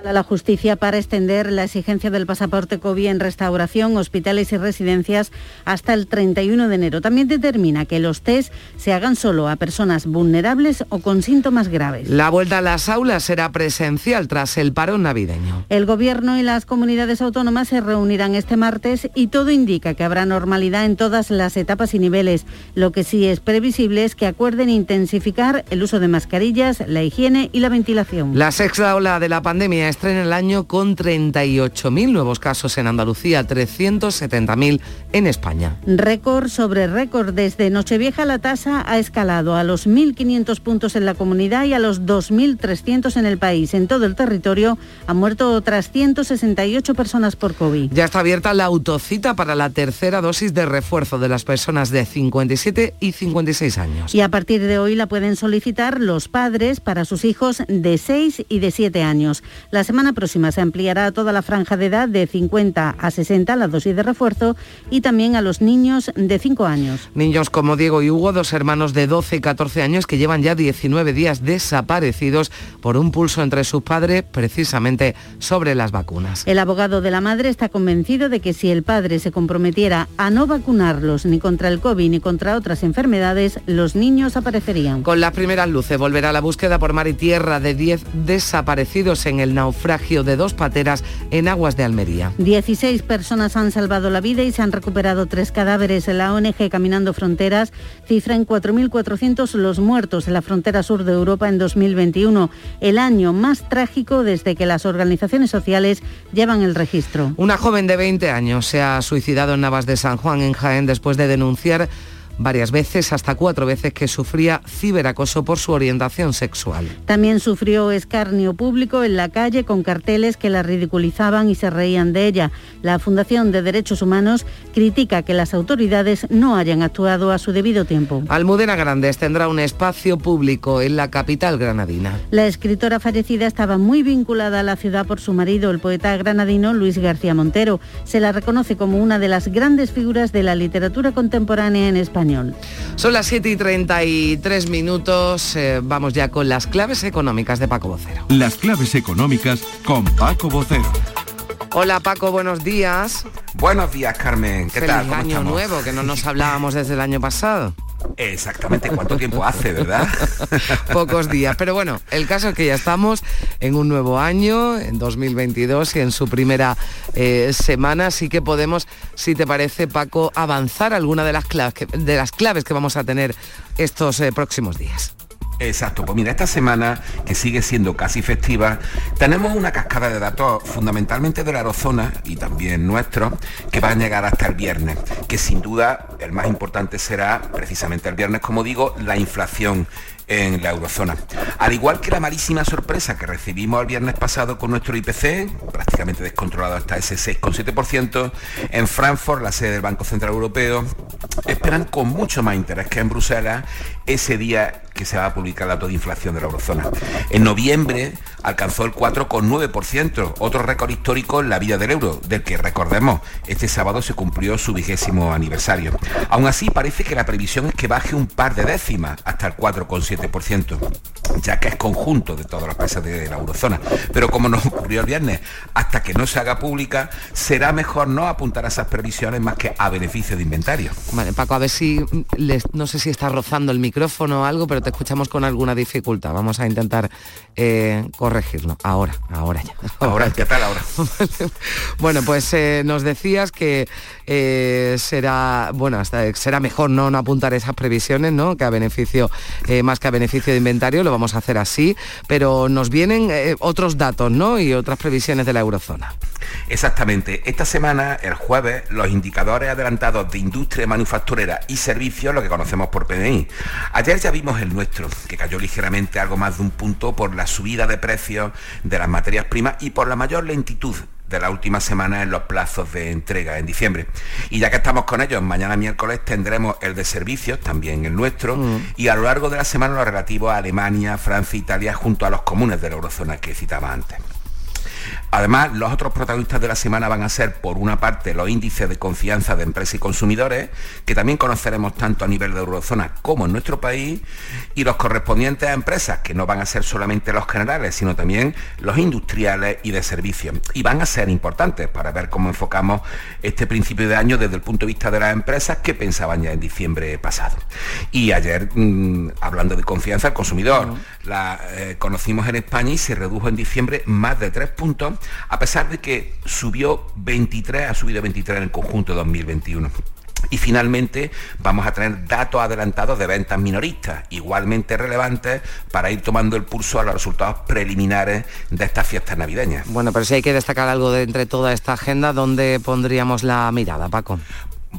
Speaker 6: A la justicia para extender la exigencia del pasaporte COVID en restauración, hospitales y residencias hasta el 31 de enero. También determina que los test se hagan solo a personas vulnerables o con síntomas graves.
Speaker 1: La vuelta a las aulas será presencial tras el parón navideño.
Speaker 6: El Gobierno y las comunidades autónomas se reunirán este martes y todo indica que habrá normalidad en todas las etapas y niveles. Lo que sí es previsible es que acuerden intensificar el uso de mascarillas, la higiene y la ventilación.
Speaker 1: La sexta ola de la pandemia estrena el año con 38.000 nuevos casos en Andalucía, 370.000 en España.
Speaker 6: Récord sobre récord. Desde Nochevieja la tasa ha escalado a los 1.500 puntos en la comunidad y a los 2.300 en el país. En todo el territorio han muerto otras 168 personas por COVID.
Speaker 1: Ya está abierta la autocita para la tercera dosis de refuerzo de las personas de 57 y 56 años.
Speaker 6: Y a partir de hoy la pueden solicitar los padres para sus hijos de 6 y de 7 años. La semana próxima se ampliará a toda la franja de edad de 50 a 60 la dosis de refuerzo y también a los niños de 5 años.
Speaker 1: Niños como Diego y Hugo, dos hermanos de 12 y 14 años que llevan ya 19 días desaparecidos por un pulso entre sus padres precisamente sobre las vacunas.
Speaker 6: El abogado de la madre está convencido de que si el padre se comprometiera a no vacunarlos ni contra el COVID ni contra otras enfermedades, los niños aparecerían.
Speaker 1: Con las primeras luces volverá la búsqueda por mar y tierra de 10 desaparecidos en el naufragio de dos pateras en aguas de Almería.
Speaker 6: 16 personas han salvado la vida y se han recuperado tres cadáveres. La ONG Caminando Fronteras cifra en 4.400 los muertos en la frontera sur de Europa en 2021, el año más trágico desde que las organizaciones sociales llevan el registro.
Speaker 1: Una joven de 20 años se ha suicidado en Navas de San Juan, en Jaén, después de denunciar varias veces, hasta cuatro veces, que sufría ciberacoso por su orientación sexual.
Speaker 6: También sufrió escarnio público en la calle con carteles que la ridiculizaban y se reían de ella. La Fundación de Derechos Humanos critica que las autoridades no hayan actuado a su debido tiempo.
Speaker 1: Almudena Grandes tendrá un espacio público en la capital granadina.
Speaker 6: La escritora fallecida estaba muy vinculada a la ciudad por su marido, el poeta granadino Luis García Montero. Se la reconoce como una de las grandes figuras de la literatura contemporánea en España.
Speaker 1: Son las 7 y 33 minutos. Eh, vamos ya con las claves económicas de Paco Vocero.
Speaker 24: Las claves económicas con Paco Vocero.
Speaker 1: Hola Paco, buenos días.
Speaker 27: Buenos días Carmen, ¿qué
Speaker 1: Feliz
Speaker 27: tal? ¿Cómo
Speaker 1: año
Speaker 27: estamos?
Speaker 1: nuevo, que no nos hablábamos desde el año pasado.
Speaker 27: Exactamente, ¿cuánto tiempo hace, verdad?
Speaker 1: Pocos días, pero bueno, el caso es que ya estamos en un nuevo año, en 2022 y en su primera eh, semana, así que podemos, si te parece Paco, avanzar alguna de las claves que, de las claves que vamos a tener estos eh, próximos días.
Speaker 27: Exacto, pues mira, esta semana, que sigue siendo casi festiva, tenemos una cascada de datos fundamentalmente de la eurozona y también nuestros, que van a llegar hasta el viernes, que sin duda el más importante será precisamente el viernes, como digo, la inflación en la eurozona. Al igual que la malísima sorpresa que recibimos el viernes pasado con nuestro IPC, prácticamente descontrolado hasta ese 6,7%, en Frankfurt, la sede del Banco Central Europeo, esperan con mucho más interés que en Bruselas ese día que se va a publicar el dato de inflación de la eurozona. En noviembre alcanzó el 4,9%, otro récord histórico en la vida del euro, del que recordemos, este sábado se cumplió su vigésimo aniversario. Aún así, parece que la previsión es que baje un par de décimas hasta el 4,7%, ya que es conjunto de todos los países de la eurozona. Pero como nos ocurrió el viernes, hasta que no se haga pública, será mejor no apuntar a esas previsiones más que a beneficio de inventario.
Speaker 1: Vale, Paco, a ver si, no sé si está rozando el micrófono o algo, pero te escuchamos con alguna dificultad. Vamos a intentar eh, corregirlo. Ahora, ahora ya.
Speaker 27: Ahora, ¿qué tal ahora?
Speaker 1: bueno, pues eh, nos decías que eh, será, bueno, hasta, será mejor no, no apuntar esas previsiones, ¿no? Que a beneficio, más que a beneficio de inventario, lo vamos a hacer así, pero nos vienen otros datos, ¿no? Y otras previsiones de la eurozona.
Speaker 27: Exactamente. Esta semana, el jueves, los indicadores adelantados de industria manufacturera y servicios, lo que conocemos por PMI. Ayer ya vimos el nuestro, que cayó ligeramente algo más de un punto por la subida de precios de las materias primas y por la mayor lentitud de la última semana en los plazos de entrega en diciembre. Y ya que estamos con ellos, mañana miércoles tendremos el de servicios, también el nuestro, mm. y a lo largo de la semana lo relativo a Alemania, Francia, Italia, junto a los comunes de la eurozona que citaba antes. Además, los otros protagonistas de la semana van a ser, por una parte, los índices de confianza de empresas y consumidores, que también conoceremos tanto a nivel de eurozona como en nuestro país, y los correspondientes a empresas, que no van a ser solamente los generales, sino también los industriales y de servicios. Y van a ser importantes para ver cómo enfocamos este principio de año desde el punto de vista de las empresas que pensaban ya en diciembre pasado. Y ayer, mm, hablando de confianza al consumidor, la eh, conocimos en España y se redujo en diciembre más de tres puntos a pesar de que subió 23, ha subido 23 en el conjunto de 2021. Y finalmente vamos a tener datos adelantados de ventas minoristas, igualmente relevantes para ir tomando el pulso a los resultados preliminares de estas fiestas navideñas.
Speaker 1: Bueno, pero si hay que destacar algo de entre toda esta agenda, ¿dónde pondríamos la mirada, Paco?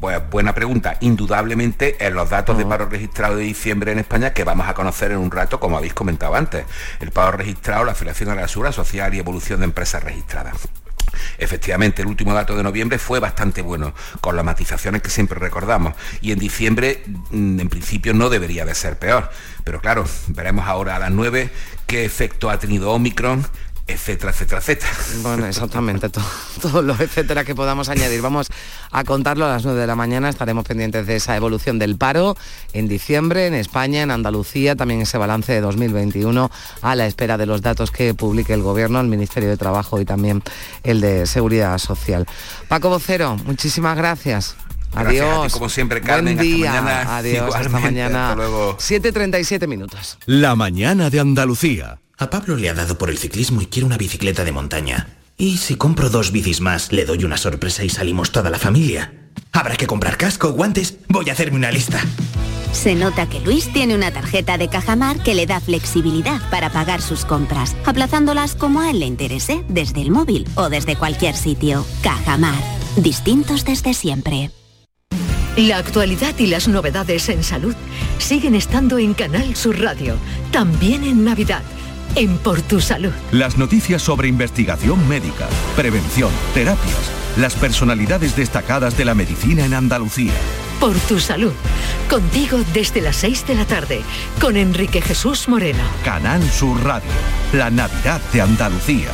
Speaker 27: Pues buena pregunta. Indudablemente en los datos de paro registrado de diciembre en España que vamos a conocer en un rato, como habéis comentado antes. El paro registrado, la afiliación a la Seguridad Social y evolución de empresas registradas. Efectivamente, el último dato de noviembre fue bastante bueno, con las matizaciones que siempre recordamos. Y en diciembre, mm, en principio, no debería de ser peor. Pero claro, veremos ahora a las 9 qué efecto ha tenido Omicron, etcétera, etcétera, etcétera.
Speaker 1: Bueno, exactamente, todos los etcétera que podamos añadir. Vamos a contarlo a las 9 de la mañana, estaremos pendientes de esa evolución del paro en diciembre, en España, en Andalucía, también ese balance de 2021 a la espera de los datos que publique el Gobierno, el Ministerio de Trabajo y también el de Seguridad Social. Paco Vocero, muchísimas gracias. Adiós.
Speaker 27: como siempre, Carmen.
Speaker 1: Buen día. Adiós. Hasta mañana. 7.37 minutos.
Speaker 24: La mañana de Andalucía.
Speaker 28: A Pablo le ha dado por el ciclismo y quiere una bicicleta de montaña. Y si compro dos bicis más, le doy una sorpresa y salimos toda la familia. Habrá que comprar casco, guantes. Voy a hacerme una lista.
Speaker 29: Se nota que Luis tiene una tarjeta de Cajamar que le da flexibilidad para pagar sus compras, aplazándolas como a él le interese, desde el móvil o desde cualquier sitio. Cajamar. Distintos desde siempre.
Speaker 2: La actualidad y las novedades en salud siguen estando en Canal Sur Radio, también en Navidad en Por Tu Salud.
Speaker 24: Las noticias sobre investigación médica, prevención, terapias, las personalidades destacadas de la medicina en Andalucía.
Speaker 2: Por Tu Salud. Contigo desde las 6 de la tarde, con Enrique Jesús Moreno.
Speaker 24: Canal Sur Radio, la Navidad de Andalucía.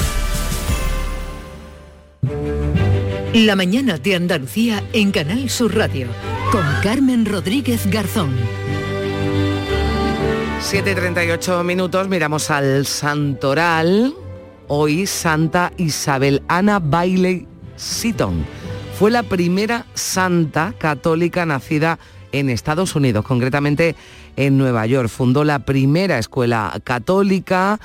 Speaker 2: La mañana de Andalucía en Canal Sur Radio, con Carmen Rodríguez Garzón.
Speaker 1: 7.38 minutos, miramos al Santoral. Hoy Santa Isabel Ana Bailey Seaton. Fue la primera santa católica nacida en Estados Unidos, concretamente en Nueva York. Fundó la primera escuela católica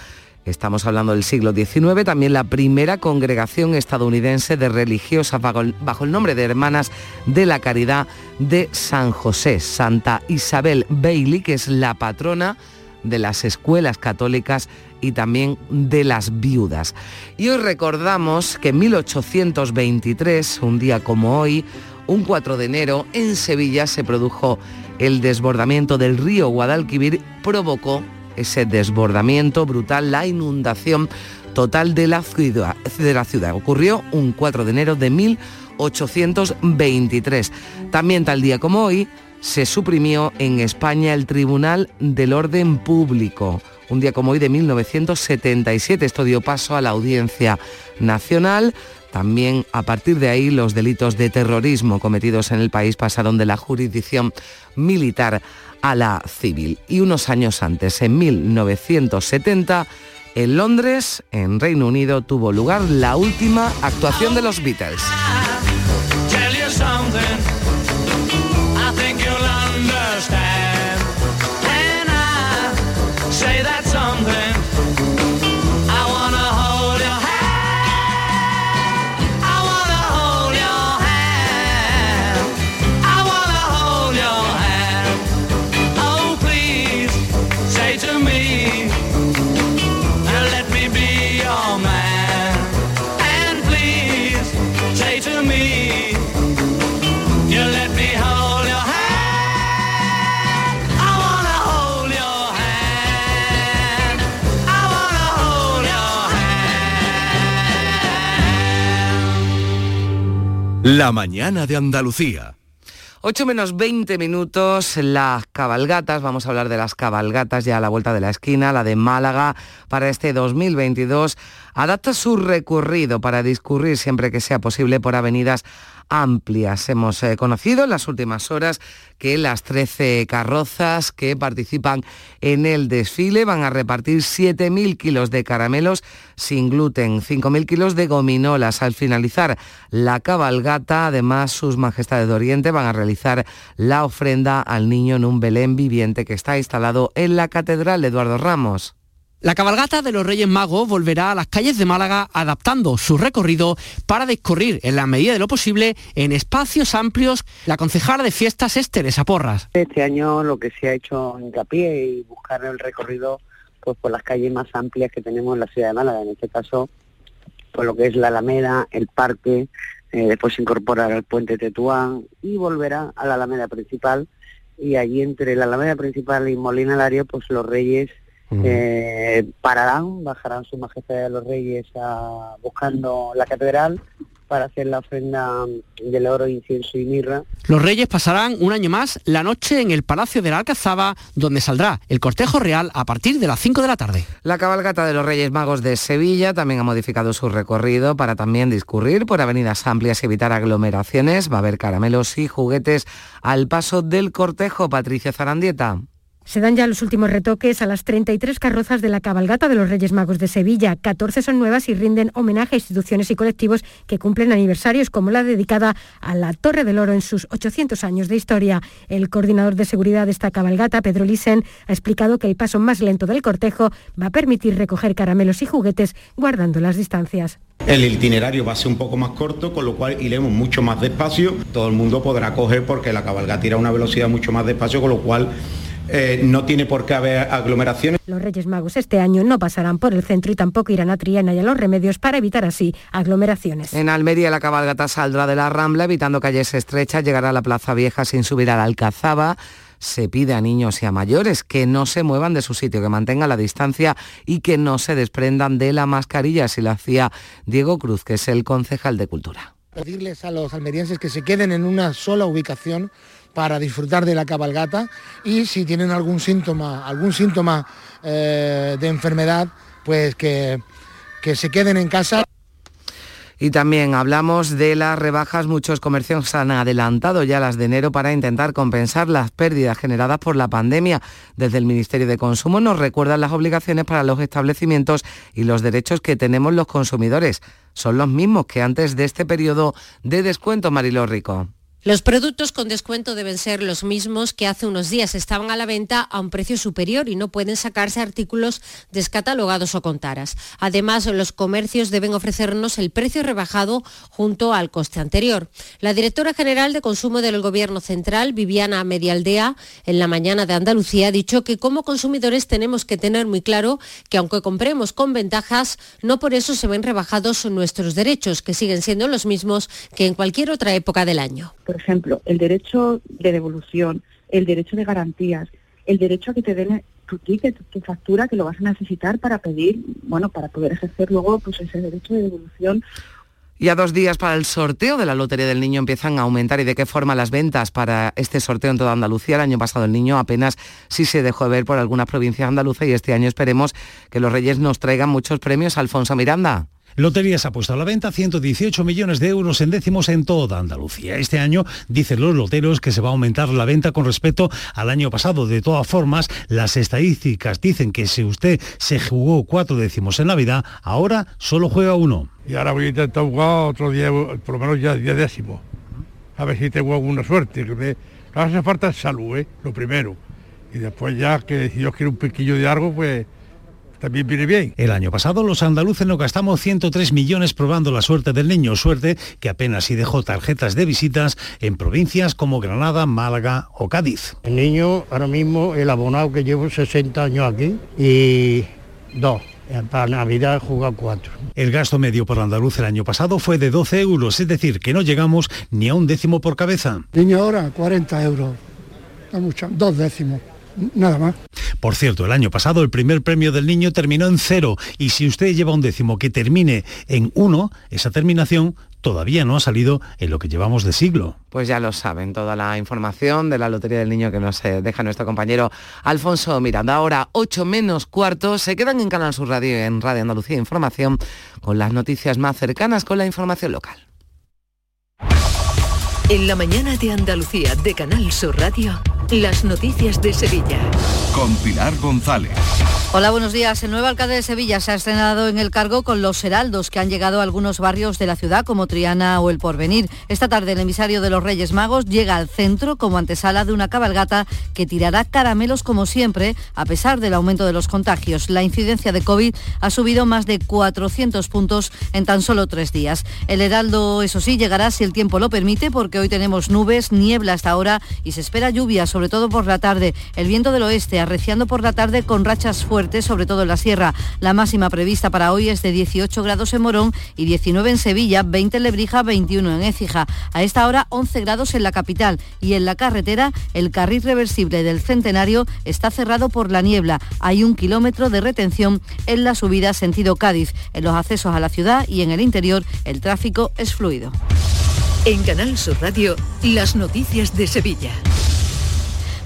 Speaker 1: Estamos hablando del siglo XIX, también la primera congregación estadounidense de religiosas bajo el, nombre de Hermanas de la Caridad de San José, Santa Isabel Bailey, que es la patrona de las escuelas católicas y también de las viudas. Y hoy recordamos que en 1823, un día como hoy, un 4 de enero, en Sevilla se produjo el desbordamiento del río Guadalquivir, provocó ese desbordamiento brutal, la inundación total de la ciudad. De la ciudad. Ocurrió un 4 de enero de 1823. También tal día como hoy se suprimió en España el Tribunal del Orden Público. Un día como hoy de 1977 esto dio paso a la Audiencia Nacional También a partir de ahí los delitos de terrorismo cometidos en el país pasaron de la jurisdicción militar a la civil. Y unos años antes, en 1970, en Londres, en Reino Unido, tuvo lugar la última actuación de los Beatles.
Speaker 24: La mañana de Andalucía.
Speaker 1: 8 menos 20 minutos, las cabalgatas, vamos a hablar de las cabalgatas ya a la vuelta de la esquina, la de Málaga para este 2022, adapta su recorrido para discurrir siempre que sea posible por avenidas amplias. Hemos eh, conocido en las últimas horas que las 13 carrozas que participan en el desfile van a repartir 7.000 kilos de caramelos sin gluten, 5.000 kilos de gominolas. Al finalizar la cabalgata, además, sus majestades de Oriente van a realizar la ofrenda al niño en un Belén viviente que está instalado en la Catedral Eduardo Ramos.
Speaker 30: La cabalgata de los Reyes Magos volverá a las calles de Málaga adaptando su recorrido para discurrir en la medida de lo posible en espacios amplios. La concejala de fiestas es Teresa Porras.
Speaker 31: Este año lo que se ha hecho hincapié y buscar el recorrido pues por las calles más amplias que tenemos en la ciudad de Málaga, en este caso por lo que es la Alameda, el parque, eh, después incorporar al puente Tetuán y volverá a la Alameda principal y allí entre la Alameda principal y Molina Lario pues los Reyes eh, pararán, bajarán su majestad de los reyes a, buscando la catedral para hacer la ofrenda del oro, incienso y mirra.
Speaker 30: Los reyes pasarán un año más la noche en el Palacio de la Alcazaba, donde saldrá el cortejo real a partir de las 5 de la tarde.
Speaker 1: La cabalgata de los Reyes Magos de Sevilla también ha modificado su recorrido para también discurrir por avenidas amplias y evitar aglomeraciones. Va a haber caramelos y juguetes al paso del cortejo. Patricia Zarandieta.
Speaker 32: Se dan ya los últimos retoques a las 33 carrozas de la cabalgata de los Reyes Magos de Sevilla. 14 son nuevas y rinden homenaje a instituciones y colectivos que cumplen aniversarios, como la dedicada a la Torre del Oro en sus 800 años de historia. El coordinador de seguridad de esta cabalgata, Pedro Lisen, ha explicado que el paso más lento del cortejo va a permitir recoger caramelos y juguetes guardando las distancias.
Speaker 33: El itinerario va a ser un poco más corto, con lo cual iremos mucho más despacio. Todo el mundo podrá coger porque la cabalgata irá a una velocidad mucho más despacio, con lo cual eh, no tiene por qué haber aglomeraciones.
Speaker 32: Los Reyes Magos este año no pasarán por el centro y tampoco irán a Triana y a los Remedios para evitar así aglomeraciones.
Speaker 1: En Almería la cabalgata saldrá de la Rambla evitando calles estrechas, llegará a la Plaza Vieja sin subir a la Alcazaba se pide a niños y a mayores que no se muevan de su sitio, que mantengan la distancia y que no se desprendan de la mascarilla, así lo hacía Diego Cruz, que es el concejal de Cultura.
Speaker 34: Pedirles a los almerienses que se queden en una sola ubicación para disfrutar de la cabalgata y si tienen algún síntoma, algún síntoma eh, de enfermedad, pues que, que se queden en casa.
Speaker 1: Y también hablamos de las rebajas. Muchos comercios han adelantado ya las de enero para intentar compensar las pérdidas generadas por la pandemia. Desde el Ministerio de Consumo nos recuerdan las obligaciones para los establecimientos y los derechos que tenemos los consumidores. Son los mismos que antes de este periodo de descuento, Mariló Rico.
Speaker 35: Los productos con descuento deben ser los mismos que hace unos días estaban a la venta a un precio superior y no pueden sacarse artículos descatalogados o con taras. Además, los comercios deben ofrecernos el precio rebajado junto al coste anterior. La directora general de Consumo del Gobierno Central, Viviana Medialdea, en la mañana de Andalucía, ha dicho que como consumidores tenemos que tener muy claro que aunque compremos con ventajas, no por eso se ven rebajados nuestros derechos, que siguen siendo los mismos que en cualquier otra época del año
Speaker 36: por ejemplo, el derecho de devolución, el derecho de garantías, el derecho a que te den tu ticket, tu factura, que lo vas a necesitar para pedir, bueno, para poder ejercer luego pues ese derecho de devolución
Speaker 1: y a dos días para el sorteo de la Lotería del Niño empiezan a aumentar y de qué forma las ventas para este sorteo en toda Andalucía. El año pasado el niño apenas sí se dejó de ver por algunas provincias andaluzas y este año esperemos que los Reyes nos traigan muchos premios. Alfonso Miranda.
Speaker 37: Loterías ha puesto a la venta 118 millones de euros en décimos en toda Andalucía. Este año dicen los loteros que se va a aumentar la venta con respecto al año pasado. De todas formas, las estadísticas dicen que si usted se jugó cuatro décimos en Navidad, ahora solo juega uno.
Speaker 38: Y ahora voy a intentar jugar otro día, por lo menos ya 10 décimos. A ver si tengo alguna suerte. Que me hace falta salud, ¿eh? lo primero. Y después ya que si Dios quiere un piquillo de algo, pues también viene bien.
Speaker 37: El año pasado los andaluces nos gastamos 103 millones probando la suerte del niño, suerte que apenas si dejó tarjetas de visitas en provincias como Granada, Málaga o Cádiz.
Speaker 39: El niño ahora mismo, el abonado que llevo 60 años aquí y dos. Para Navidad juega cuatro.
Speaker 37: El gasto medio por andaluz el año pasado fue de 12 euros, es decir, que no llegamos ni a un décimo por cabeza.
Speaker 40: Niño ahora 40 euros, no mucho, dos décimos nada más.
Speaker 37: Por cierto, el año pasado el primer premio del niño terminó en cero y si usted lleva un décimo que termine en uno, esa terminación todavía no ha salido en lo que llevamos de siglo.
Speaker 1: Pues ya lo saben, toda la información de la Lotería del Niño que nos eh, deja nuestro compañero Alfonso Miranda. Ahora, 8 menos cuarto, se quedan en Canal Sur Radio en Radio Andalucía Información con las noticias más cercanas con la información local.
Speaker 2: En la mañana de Andalucía de Canal Sur Radio. Las noticias de Sevilla.
Speaker 24: Con Pilar González.
Speaker 41: Hola, buenos días. El nuevo alcalde de Sevilla se ha estrenado en el cargo con los heraldos que han llegado a algunos barrios de la ciudad como Triana o El Porvenir. Esta tarde el emisario de los Reyes Magos llega al centro como antesala de una cabalgata que tirará caramelos como siempre a pesar del aumento de los contagios. La incidencia de COVID ha subido más de 400 puntos en tan solo tres días. El heraldo, eso sí, llegará si el tiempo lo permite porque hoy tenemos nubes, niebla hasta ahora y se espera lluvia sobre todo por la tarde. El viento del oeste arreciando por la tarde con rachas fuertes, sobre todo en la sierra. La máxima prevista para hoy es de 18 grados en Morón y 19 en Sevilla, 20 en Lebrija, 21 en Écija. A esta hora 11 grados en la capital y en la carretera el carril reversible del Centenario está cerrado por la niebla. Hay un kilómetro de retención en la subida sentido Cádiz. En los accesos a la ciudad y en el interior el tráfico es fluido.
Speaker 2: En Canal Sur Radio, las noticias de Sevilla.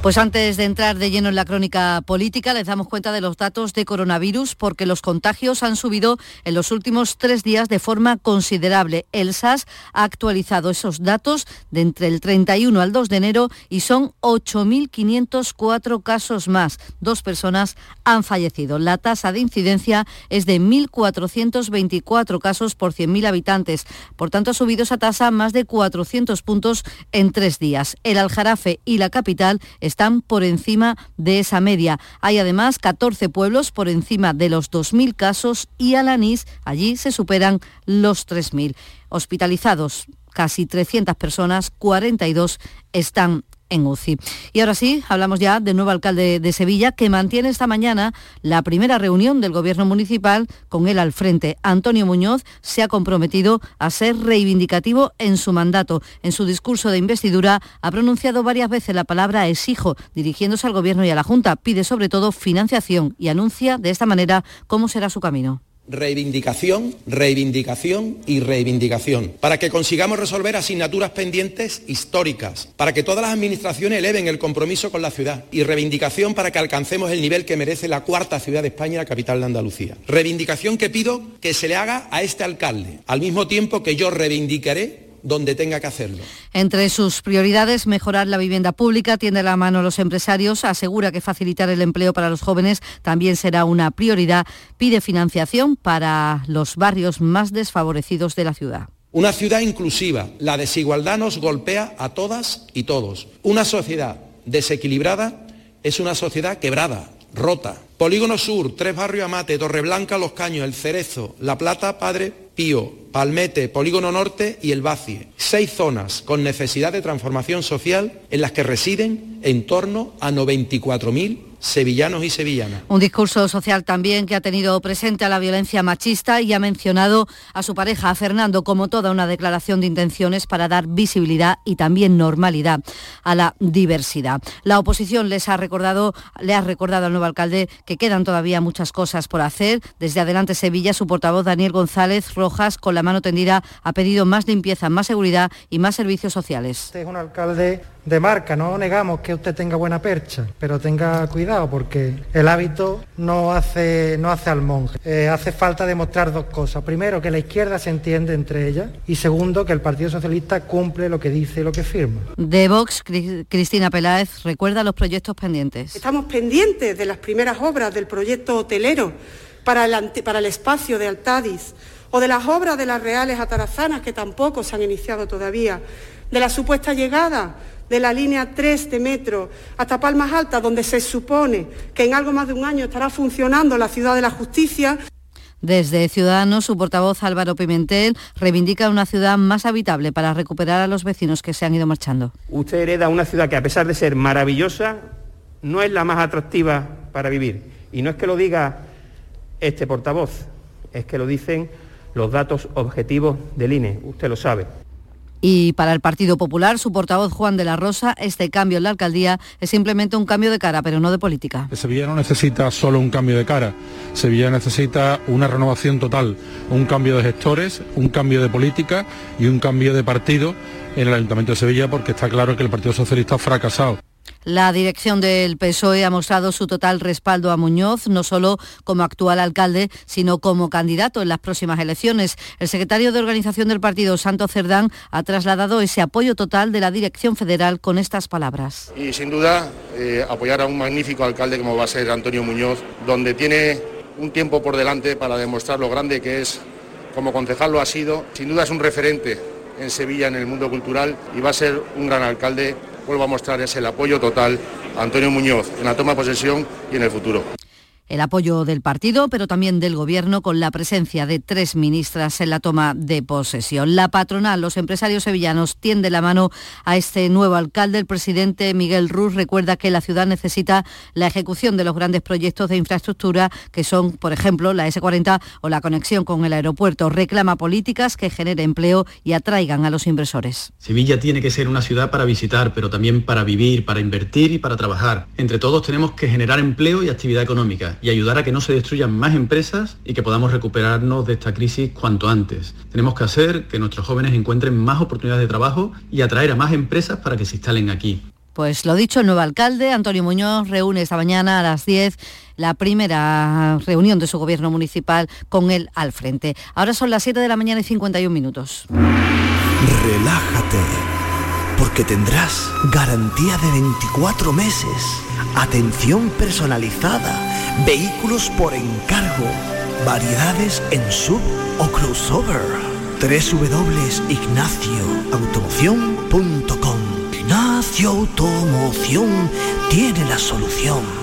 Speaker 41: Pues antes de entrar de lleno en la crónica política, les damos cuenta de los datos de coronavirus porque los contagios han subido en los últimos tres días de forma considerable. El SAS ha actualizado esos datos de entre el 31 al 2 de enero y son 8.504 casos más. Dos personas han fallecido. La tasa de incidencia es de 1.424 casos por 100.000 habitantes. Por tanto, ha subido esa tasa más de 400 puntos en tres días. El Aljarafe y la capital están por encima de esa media. Hay además 14 pueblos por encima de los 2.000 casos y Alanís, allí se superan los 3.000. Hospitalizados casi 300 personas, 42 están en UCI. Y ahora sí, hablamos ya del nuevo alcalde de Sevilla que mantiene esta mañana la primera reunión del gobierno municipal con él al frente. Antonio Muñoz se ha comprometido a ser reivindicativo en su mandato. En su discurso de investidura ha pronunciado varias veces la palabra exijo, dirigiéndose al gobierno y a la Junta. Pide sobre todo financiación y anuncia de esta manera cómo será su camino.
Speaker 42: Reivindicación, reivindicación y reivindicación, para que consigamos resolver asignaturas pendientes históricas, para que todas las administraciones eleven el compromiso con la ciudad y reivindicación para que alcancemos el nivel que merece la cuarta ciudad de España la capital de Andalucía. Reivindicación que pido que se le haga a este alcalde, al mismo tiempo que yo reivindicaré donde tenga que hacerlo.
Speaker 41: Entre sus prioridades, mejorar la vivienda pública, tiende la mano a los empresarios, asegura que facilitar el empleo para los jóvenes también será una prioridad, pide financiación para los barrios más desfavorecidos de la ciudad.
Speaker 42: Una ciudad inclusiva, la desigualdad nos golpea a todas y todos. Una sociedad desequilibrada es una sociedad quebrada, rota. Polígono Sur, Tres Barrios Amate, Torreblanca, Los Caños, El Cerezo, La Plata, Padre Pío, Palmete, Polígono Norte y El Bacie. Seis zonas con necesidad de transformación social en las que residen en torno a 94.000 sevillanos y sevillanas.
Speaker 41: Un discurso social también que ha tenido presente a la violencia machista y ha mencionado a su pareja, a Fernando, como toda una declaración de intenciones para dar visibilidad y también normalidad a la diversidad. La oposición les ha recordado, le ha recordado al nuevo alcalde que que quedan todavía muchas cosas por hacer. Desde Adelante Sevilla, su portavoz Daniel González Rojas, con la mano tendida, ha pedido más limpieza, más seguridad y más servicios sociales.
Speaker 43: Este es un alcalde de marca, no negamos que usted tenga buena percha, pero tenga cuidado porque el hábito no hace, no hace al monje. Eh, hace falta demostrar dos cosas. Primero, que la izquierda se entiende entre ellas y segundo, que el Partido Socialista cumple lo que dice y lo que firma.
Speaker 41: De Vox, Cristina Peláez recuerda los proyectos pendientes.
Speaker 44: Estamos pendientes de las primeras obras del proyecto hotelero para el, para el espacio de Altadis o de las obras de las Reales Atarazanas que tampoco se han iniciado todavía, de la supuesta llegada de la línea 3 de metro hasta Palmas Altas, donde se supone que en algo más de un año estará funcionando la ciudad de la justicia.
Speaker 41: Desde Ciudadanos, su portavoz Álvaro Pimentel reivindica una ciudad más habitable para recuperar a los vecinos que se han ido marchando.
Speaker 45: Usted hereda una ciudad que a pesar de ser maravillosa, no es la más atractiva para vivir. Y no es que lo diga este portavoz, es que lo dicen los datos objetivos del INE, usted lo sabe.
Speaker 41: Y para el Partido Popular, su portavoz Juan de la Rosa, este cambio en la alcaldía es simplemente un cambio de cara, pero no de política.
Speaker 46: Sevilla no necesita solo un cambio de cara, Sevilla necesita una renovación total, un cambio de gestores, un cambio de política y un cambio de partido en el Ayuntamiento de Sevilla porque está claro que el Partido Socialista ha fracasado.
Speaker 41: La dirección del PSOE ha mostrado su total respaldo a Muñoz, no solo como actual alcalde, sino como candidato en las próximas elecciones. El secretario de organización del partido, Santo Cerdán, ha trasladado ese apoyo total de la dirección federal con estas palabras.
Speaker 47: Y sin duda, eh, apoyar a un magnífico alcalde como va a ser Antonio Muñoz, donde tiene un tiempo por delante para demostrar lo grande que es como concejal lo ha sido. Sin duda es un referente en Sevilla en el mundo cultural y va a ser un gran alcalde vuelvo a mostrar es el apoyo total a Antonio Muñoz en la toma de posesión y en el futuro
Speaker 41: el apoyo del partido, pero también del Gobierno, con la presencia de tres ministras en la toma de posesión. La patronal, los empresarios sevillanos, tiende la mano a este nuevo alcalde. El presidente Miguel Ruz recuerda que la ciudad necesita la ejecución de los grandes proyectos de infraestructura, que son, por ejemplo, la S40 o la conexión con el aeropuerto. Reclama políticas que generen empleo y atraigan a los inversores.
Speaker 48: Sevilla tiene que ser una ciudad para visitar, pero también para vivir, para invertir y para trabajar. Entre todos tenemos que generar empleo y actividad económica y ayudar a que no se destruyan más empresas y que podamos recuperarnos de esta crisis cuanto antes. Tenemos que hacer que nuestros jóvenes encuentren más oportunidades de trabajo y atraer a más empresas para que se instalen aquí.
Speaker 41: Pues lo dicho, el nuevo alcalde, Antonio Muñoz, reúne esta mañana a las 10 la primera reunión de su gobierno municipal con él al frente. Ahora son las 7 de la mañana y 51 minutos.
Speaker 37: Relájate, porque tendrás garantía de 24 meses, atención personalizada Vehículos por encargo. Variedades en sub o crossover. www.ignacioautomoción.com Ignacio Automoción tiene la solución.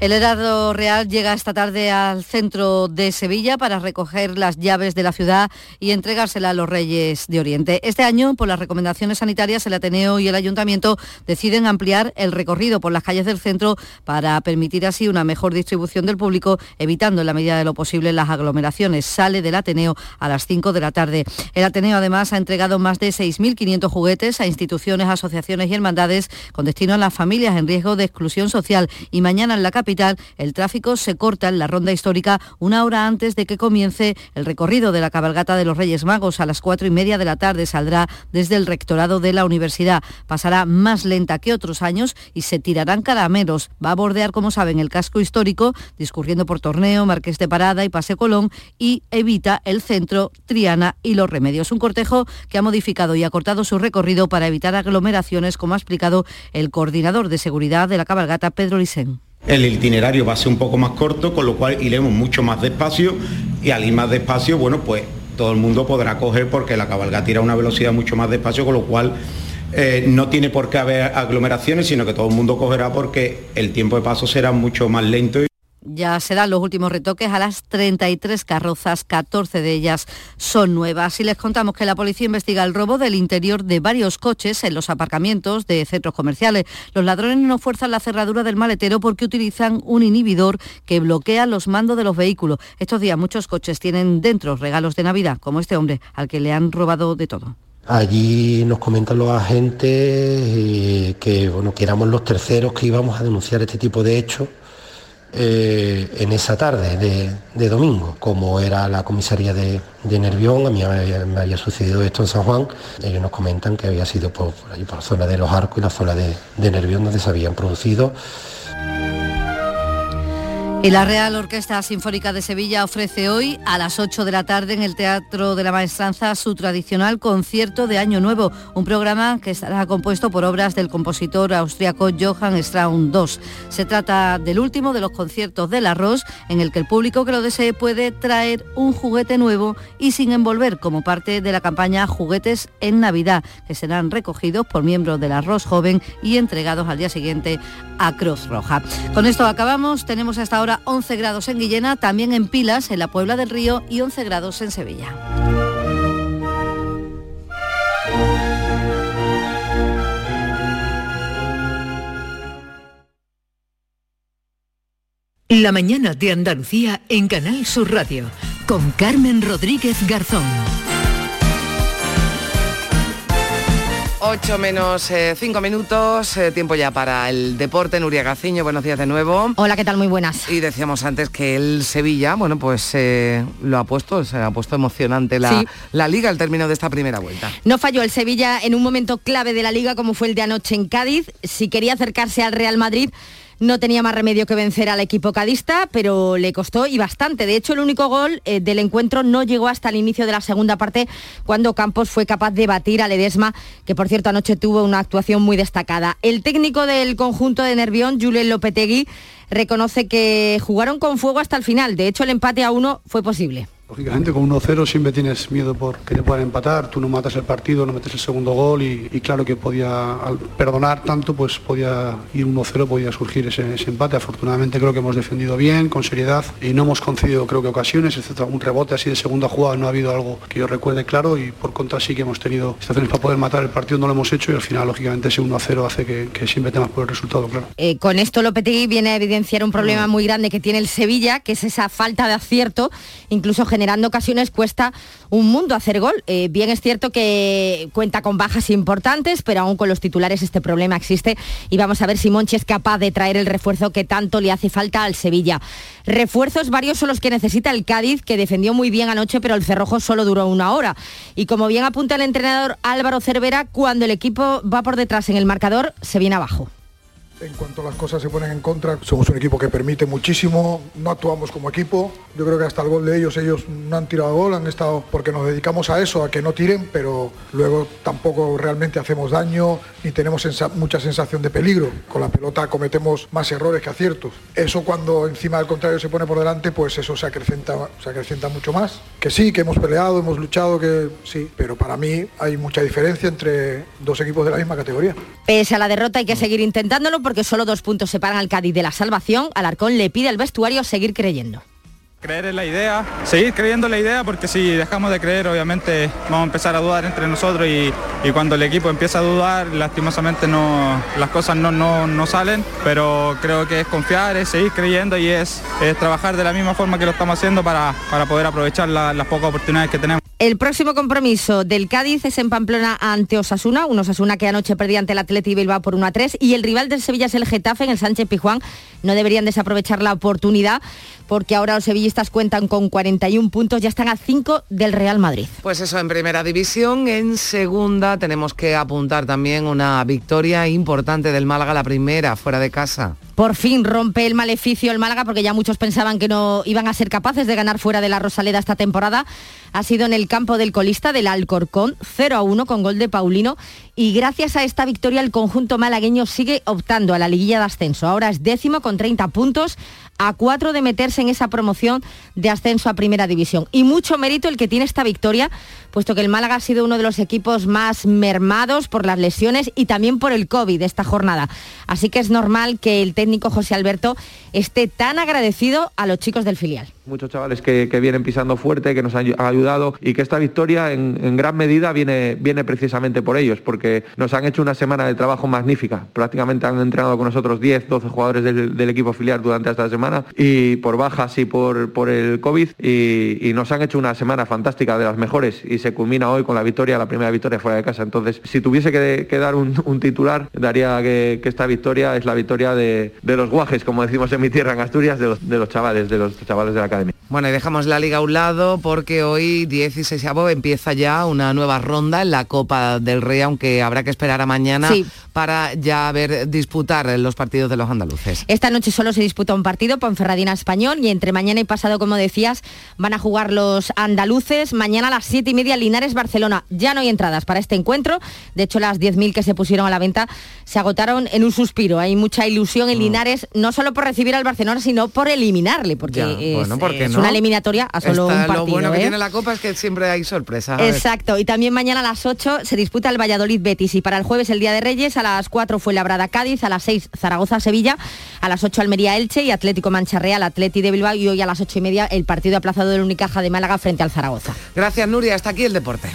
Speaker 41: El Heraldo Real llega esta tarde al centro de Sevilla para recoger las llaves de la ciudad y entregárselas a los Reyes de Oriente. Este año, por las recomendaciones sanitarias, el Ateneo y el Ayuntamiento deciden ampliar el recorrido por las calles del centro para permitir así una mejor distribución del público, evitando en la medida de lo posible las aglomeraciones. Sale del Ateneo a las 5 de la tarde. El Ateneo además ha entregado más de 6.500 juguetes a instituciones, asociaciones y hermandades con destino a las familias en riesgo de exclusión social. Y mañana en la capital el tráfico se corta en la ronda histórica una hora antes de que comience el recorrido de la cabalgata de los Reyes Magos. A las cuatro y media de la tarde saldrá desde el rectorado de la universidad. Pasará más lenta que otros años y se tirarán caramelos. Va a bordear, como saben, el casco histórico, discurriendo por Torneo, Marqués de Parada y Pase Colón y evita el centro, Triana y Los Remedios. Un cortejo que ha modificado y acortado su recorrido para evitar aglomeraciones, como ha explicado el coordinador de seguridad de la cabalgata, Pedro Lisén.
Speaker 33: El itinerario va a ser un poco más corto, con lo cual iremos mucho más despacio y al ir más despacio, bueno, pues todo el mundo podrá coger porque la cabalgata irá a una velocidad mucho más despacio, con lo cual eh, no tiene por qué haber aglomeraciones, sino que todo el mundo cogerá porque el tiempo de paso será mucho más lento.
Speaker 41: Ya se dan los últimos retoques a las 33 carrozas, 14 de ellas son nuevas. Y les contamos que la policía investiga el robo del interior de varios coches en los aparcamientos de centros comerciales. Los ladrones no fuerzan la cerradura del maletero porque utilizan un inhibidor que bloquea los mandos de los vehículos. Estos días muchos coches tienen dentro regalos de Navidad, como este hombre al que le han robado de todo.
Speaker 49: Allí nos comentan los agentes eh, que, bueno, que éramos los terceros que íbamos a denunciar este tipo de hechos eh, en esa tarde de, domingo, como era la comisaría de, Nervión, a mí me había, sucedido esto en San Juan, ellos nos comentan que había sido por, allí por la zona de los arcos y la zona de, de Nervión donde se habían producido
Speaker 41: y la Real Orquesta Sinfónica de Sevilla ofrece hoy a las 8 de la tarde en el Teatro de la Maestranza su tradicional concierto de Año Nuevo, un programa que estará compuesto por obras del compositor austriaco Johann Strauss II. Se trata del último de los conciertos del arroz en el que el público que lo desee puede traer un juguete nuevo y sin envolver como parte de la campaña Juguetes en Navidad, que serán recogidos por miembros del arroz joven y entregados al día siguiente a Cruz Roja. Con esto acabamos, tenemos hasta ahora 11 grados en Guillena, también en Pilas, en la Puebla del Río y 11 grados en Sevilla.
Speaker 2: La mañana de Andalucía en Canal Sur Radio con Carmen Rodríguez Garzón.
Speaker 1: 8 menos 5 eh, minutos, eh, tiempo ya para el deporte. Nuria Gaciño, buenos días de nuevo.
Speaker 25: Hola, ¿qué tal? Muy buenas.
Speaker 1: Y decíamos antes que el Sevilla, bueno, pues eh, lo ha puesto, se ha puesto emocionante la, la liga al término de esta primera vuelta.
Speaker 25: No falló el Sevilla en un momento clave de la liga como fue el de anoche en Cádiz. Si quería acercarse al Real Madrid, no tenía más remedio que vencer al equipo cadista, pero le costó y bastante. De hecho, el único gol eh, del encuentro no llegó hasta el inicio de la segunda parte, cuando Campos fue capaz de batir al Edesma, que por cierto anoche tuvo una actuación muy destacada. El técnico del conjunto de Nervión, Julien Lopetegui, reconoce que jugaron con fuego hasta el final. De hecho, el empate a uno fue posible.
Speaker 50: Lógicamente con 1-0 siempre tienes miedo por que te puedan empatar, tú no matas el partido, no metes el segundo gol y, claro que podía, al perdonar tanto, pues podía ir 1-0, podía surgir ese, empate. Afortunadamente creo que hemos defendido bien, con seriedad y no hemos concedido creo que ocasiones, excepto un rebote así de segunda jugada, no ha habido algo que yo recuerde claro y por contra sí que hemos tenido situaciones para poder matar el partido, no lo hemos hecho y al final lógicamente ese 1-0 hace que, siempre temas por el resultado, claro.
Speaker 25: Eh, con esto Lopetegui viene a evidenciar un problema mm. muy grande que tiene el Sevilla, que es esa falta de acierto, incluso generando ocasiones cuesta un mundo hacer gol. Eh, bien es cierto que cuenta con bajas importantes, pero aún con los titulares este problema existe y vamos a ver si Monchi es capaz de traer el refuerzo que tanto le hace falta al Sevilla. Refuerzos varios son los que necesita el Cádiz, que defendió muy bien anoche, pero el cerrojo solo duró una hora. Y como bien apunta el entrenador Álvaro Cervera, cuando el equipo va por detrás en el marcador, se viene abajo.
Speaker 51: En cuanto las cosas se ponen en contra, somos un equipo que permite muchísimo, no actuamos como equipo. Yo creo que hasta el gol de ellos, ellos no han tirado gol, han estado porque nos dedicamos a eso, a que no tiren, pero luego tampoco realmente hacemos daño ni tenemos mucha sensación de peligro. Con la pelota cometemos más errores que aciertos. Eso cuando encima del contrario se pone por delante, pues eso se acrecenta, se acrecenta mucho más. Que sí, que hemos peleado, hemos luchado, que sí, pero para mí hay mucha diferencia entre dos equipos de la misma categoría.
Speaker 25: Pese a la derrota hay que seguir intentándolo porque solo dos puntos separan al Cádiz de la salvación. Alarcón le pide al vestuario seguir creyendo.
Speaker 52: Creer en la idea, seguir creyendo en la idea porque si dejamos de creer obviamente vamos a empezar a dudar entre nosotros y, cuando el equipo empieza a dudar lastimosamente no, las cosas no, no, salen, pero creo que es confiar, es seguir creyendo y es, trabajar de la misma forma que lo estamos haciendo para, para poder aprovechar las pocas oportunidades que tenemos.
Speaker 25: El próximo compromiso del Cádiz es en Pamplona ante Osasuna, un Osasuna que anoche perdía ante el Atleti Bilbao por 1 a 3 y el rival del Sevilla es el Getafe en el Sánchez Pijuán. No deberían desaprovechar la oportunidad porque ahora los sevillistas cuentan con 41 puntos, ya están a 5 del Real Madrid.
Speaker 1: Pues eso en primera división, en segunda tenemos que apuntar también una victoria importante del Málaga, la primera fuera de casa.
Speaker 25: Por fin rompe el maleficio el Málaga porque ya muchos pensaban que no iban a ser capaces de ganar fuera de la Rosaleda esta temporada. Ha sido en el campo del colista del Alcorcón, 0 a 1 con gol de Paulino y gracias a esta victoria el conjunto malagueño sigue optando a la liguilla de ascenso. Ahora es décimo con 30 puntos, a cuatro de meterse en esa promoción de ascenso a Primera División. Y mucho mérito el que tiene esta victoria, puesto que el Málaga ha sido uno de los equipos más mermados por las lesiones y también por el COVID esta jornada. Así que es normal que el técnico José Alberto esté tan agradecido a los chicos del filial
Speaker 44: muchos chavales que, vienen pisando fuerte, que nos han ayudado y que esta victoria en, gran medida viene, viene precisamente por ellos, porque nos han hecho una semana de trabajo magnífica. Prácticamente han entrenado con nosotros 10, 12 jugadores del, equipo filial durante esta semana y por bajas y por, por el COVID y, nos han hecho una semana fantástica de las mejores y se culmina hoy con la victoria, la primera victoria fuera de casa. Entonces, si tuviese que, dar un, titular, daría que, esta victoria es la victoria de, los guajes, como decimos en mi tierra, en Asturias, de los, de los chavales, de los chavales de la academia.
Speaker 1: Bueno, y dejamos la liga a un lado porque hoy 16 empieza ya una nueva ronda en la Copa del Rey, aunque habrá que esperar a mañana para ya ver disputar los partidos de los andaluces.
Speaker 25: Esta noche solo se disputa un partido, Ponferradina Español, y entre mañana y pasado, como decías, van a jugar los andaluces. Mañana a las 7 y media, Linares, Barcelona. Ya no hay entradas para este encuentro. De hecho, las 10.000 que se pusieron a la venta se agotaron en un suspiro. Hay mucha ilusión en mm. Linares, no solo por recibir al Barcelona, sino por eliminarle, porque, es, una eliminatoria a solo un partido.
Speaker 1: Lo bueno que
Speaker 25: ¿eh?
Speaker 1: tiene la Copa es que siempre hay sorpresa.
Speaker 25: Exacto. Y también mañana a las 8 se disputa el Valladolid Betis y para el jueves el Día de Reyes a las 4 fue Labrada Cádiz, a las 6 Zaragoza Sevilla, a las 8 Almería Elche y Atlético Mancha Real, Atleti de Bilbao y hoy a las 8 y media el partido aplazado del Unicaja de Málaga frente al Zaragoza.
Speaker 1: Gracias Nuria, hasta aquí el deporte.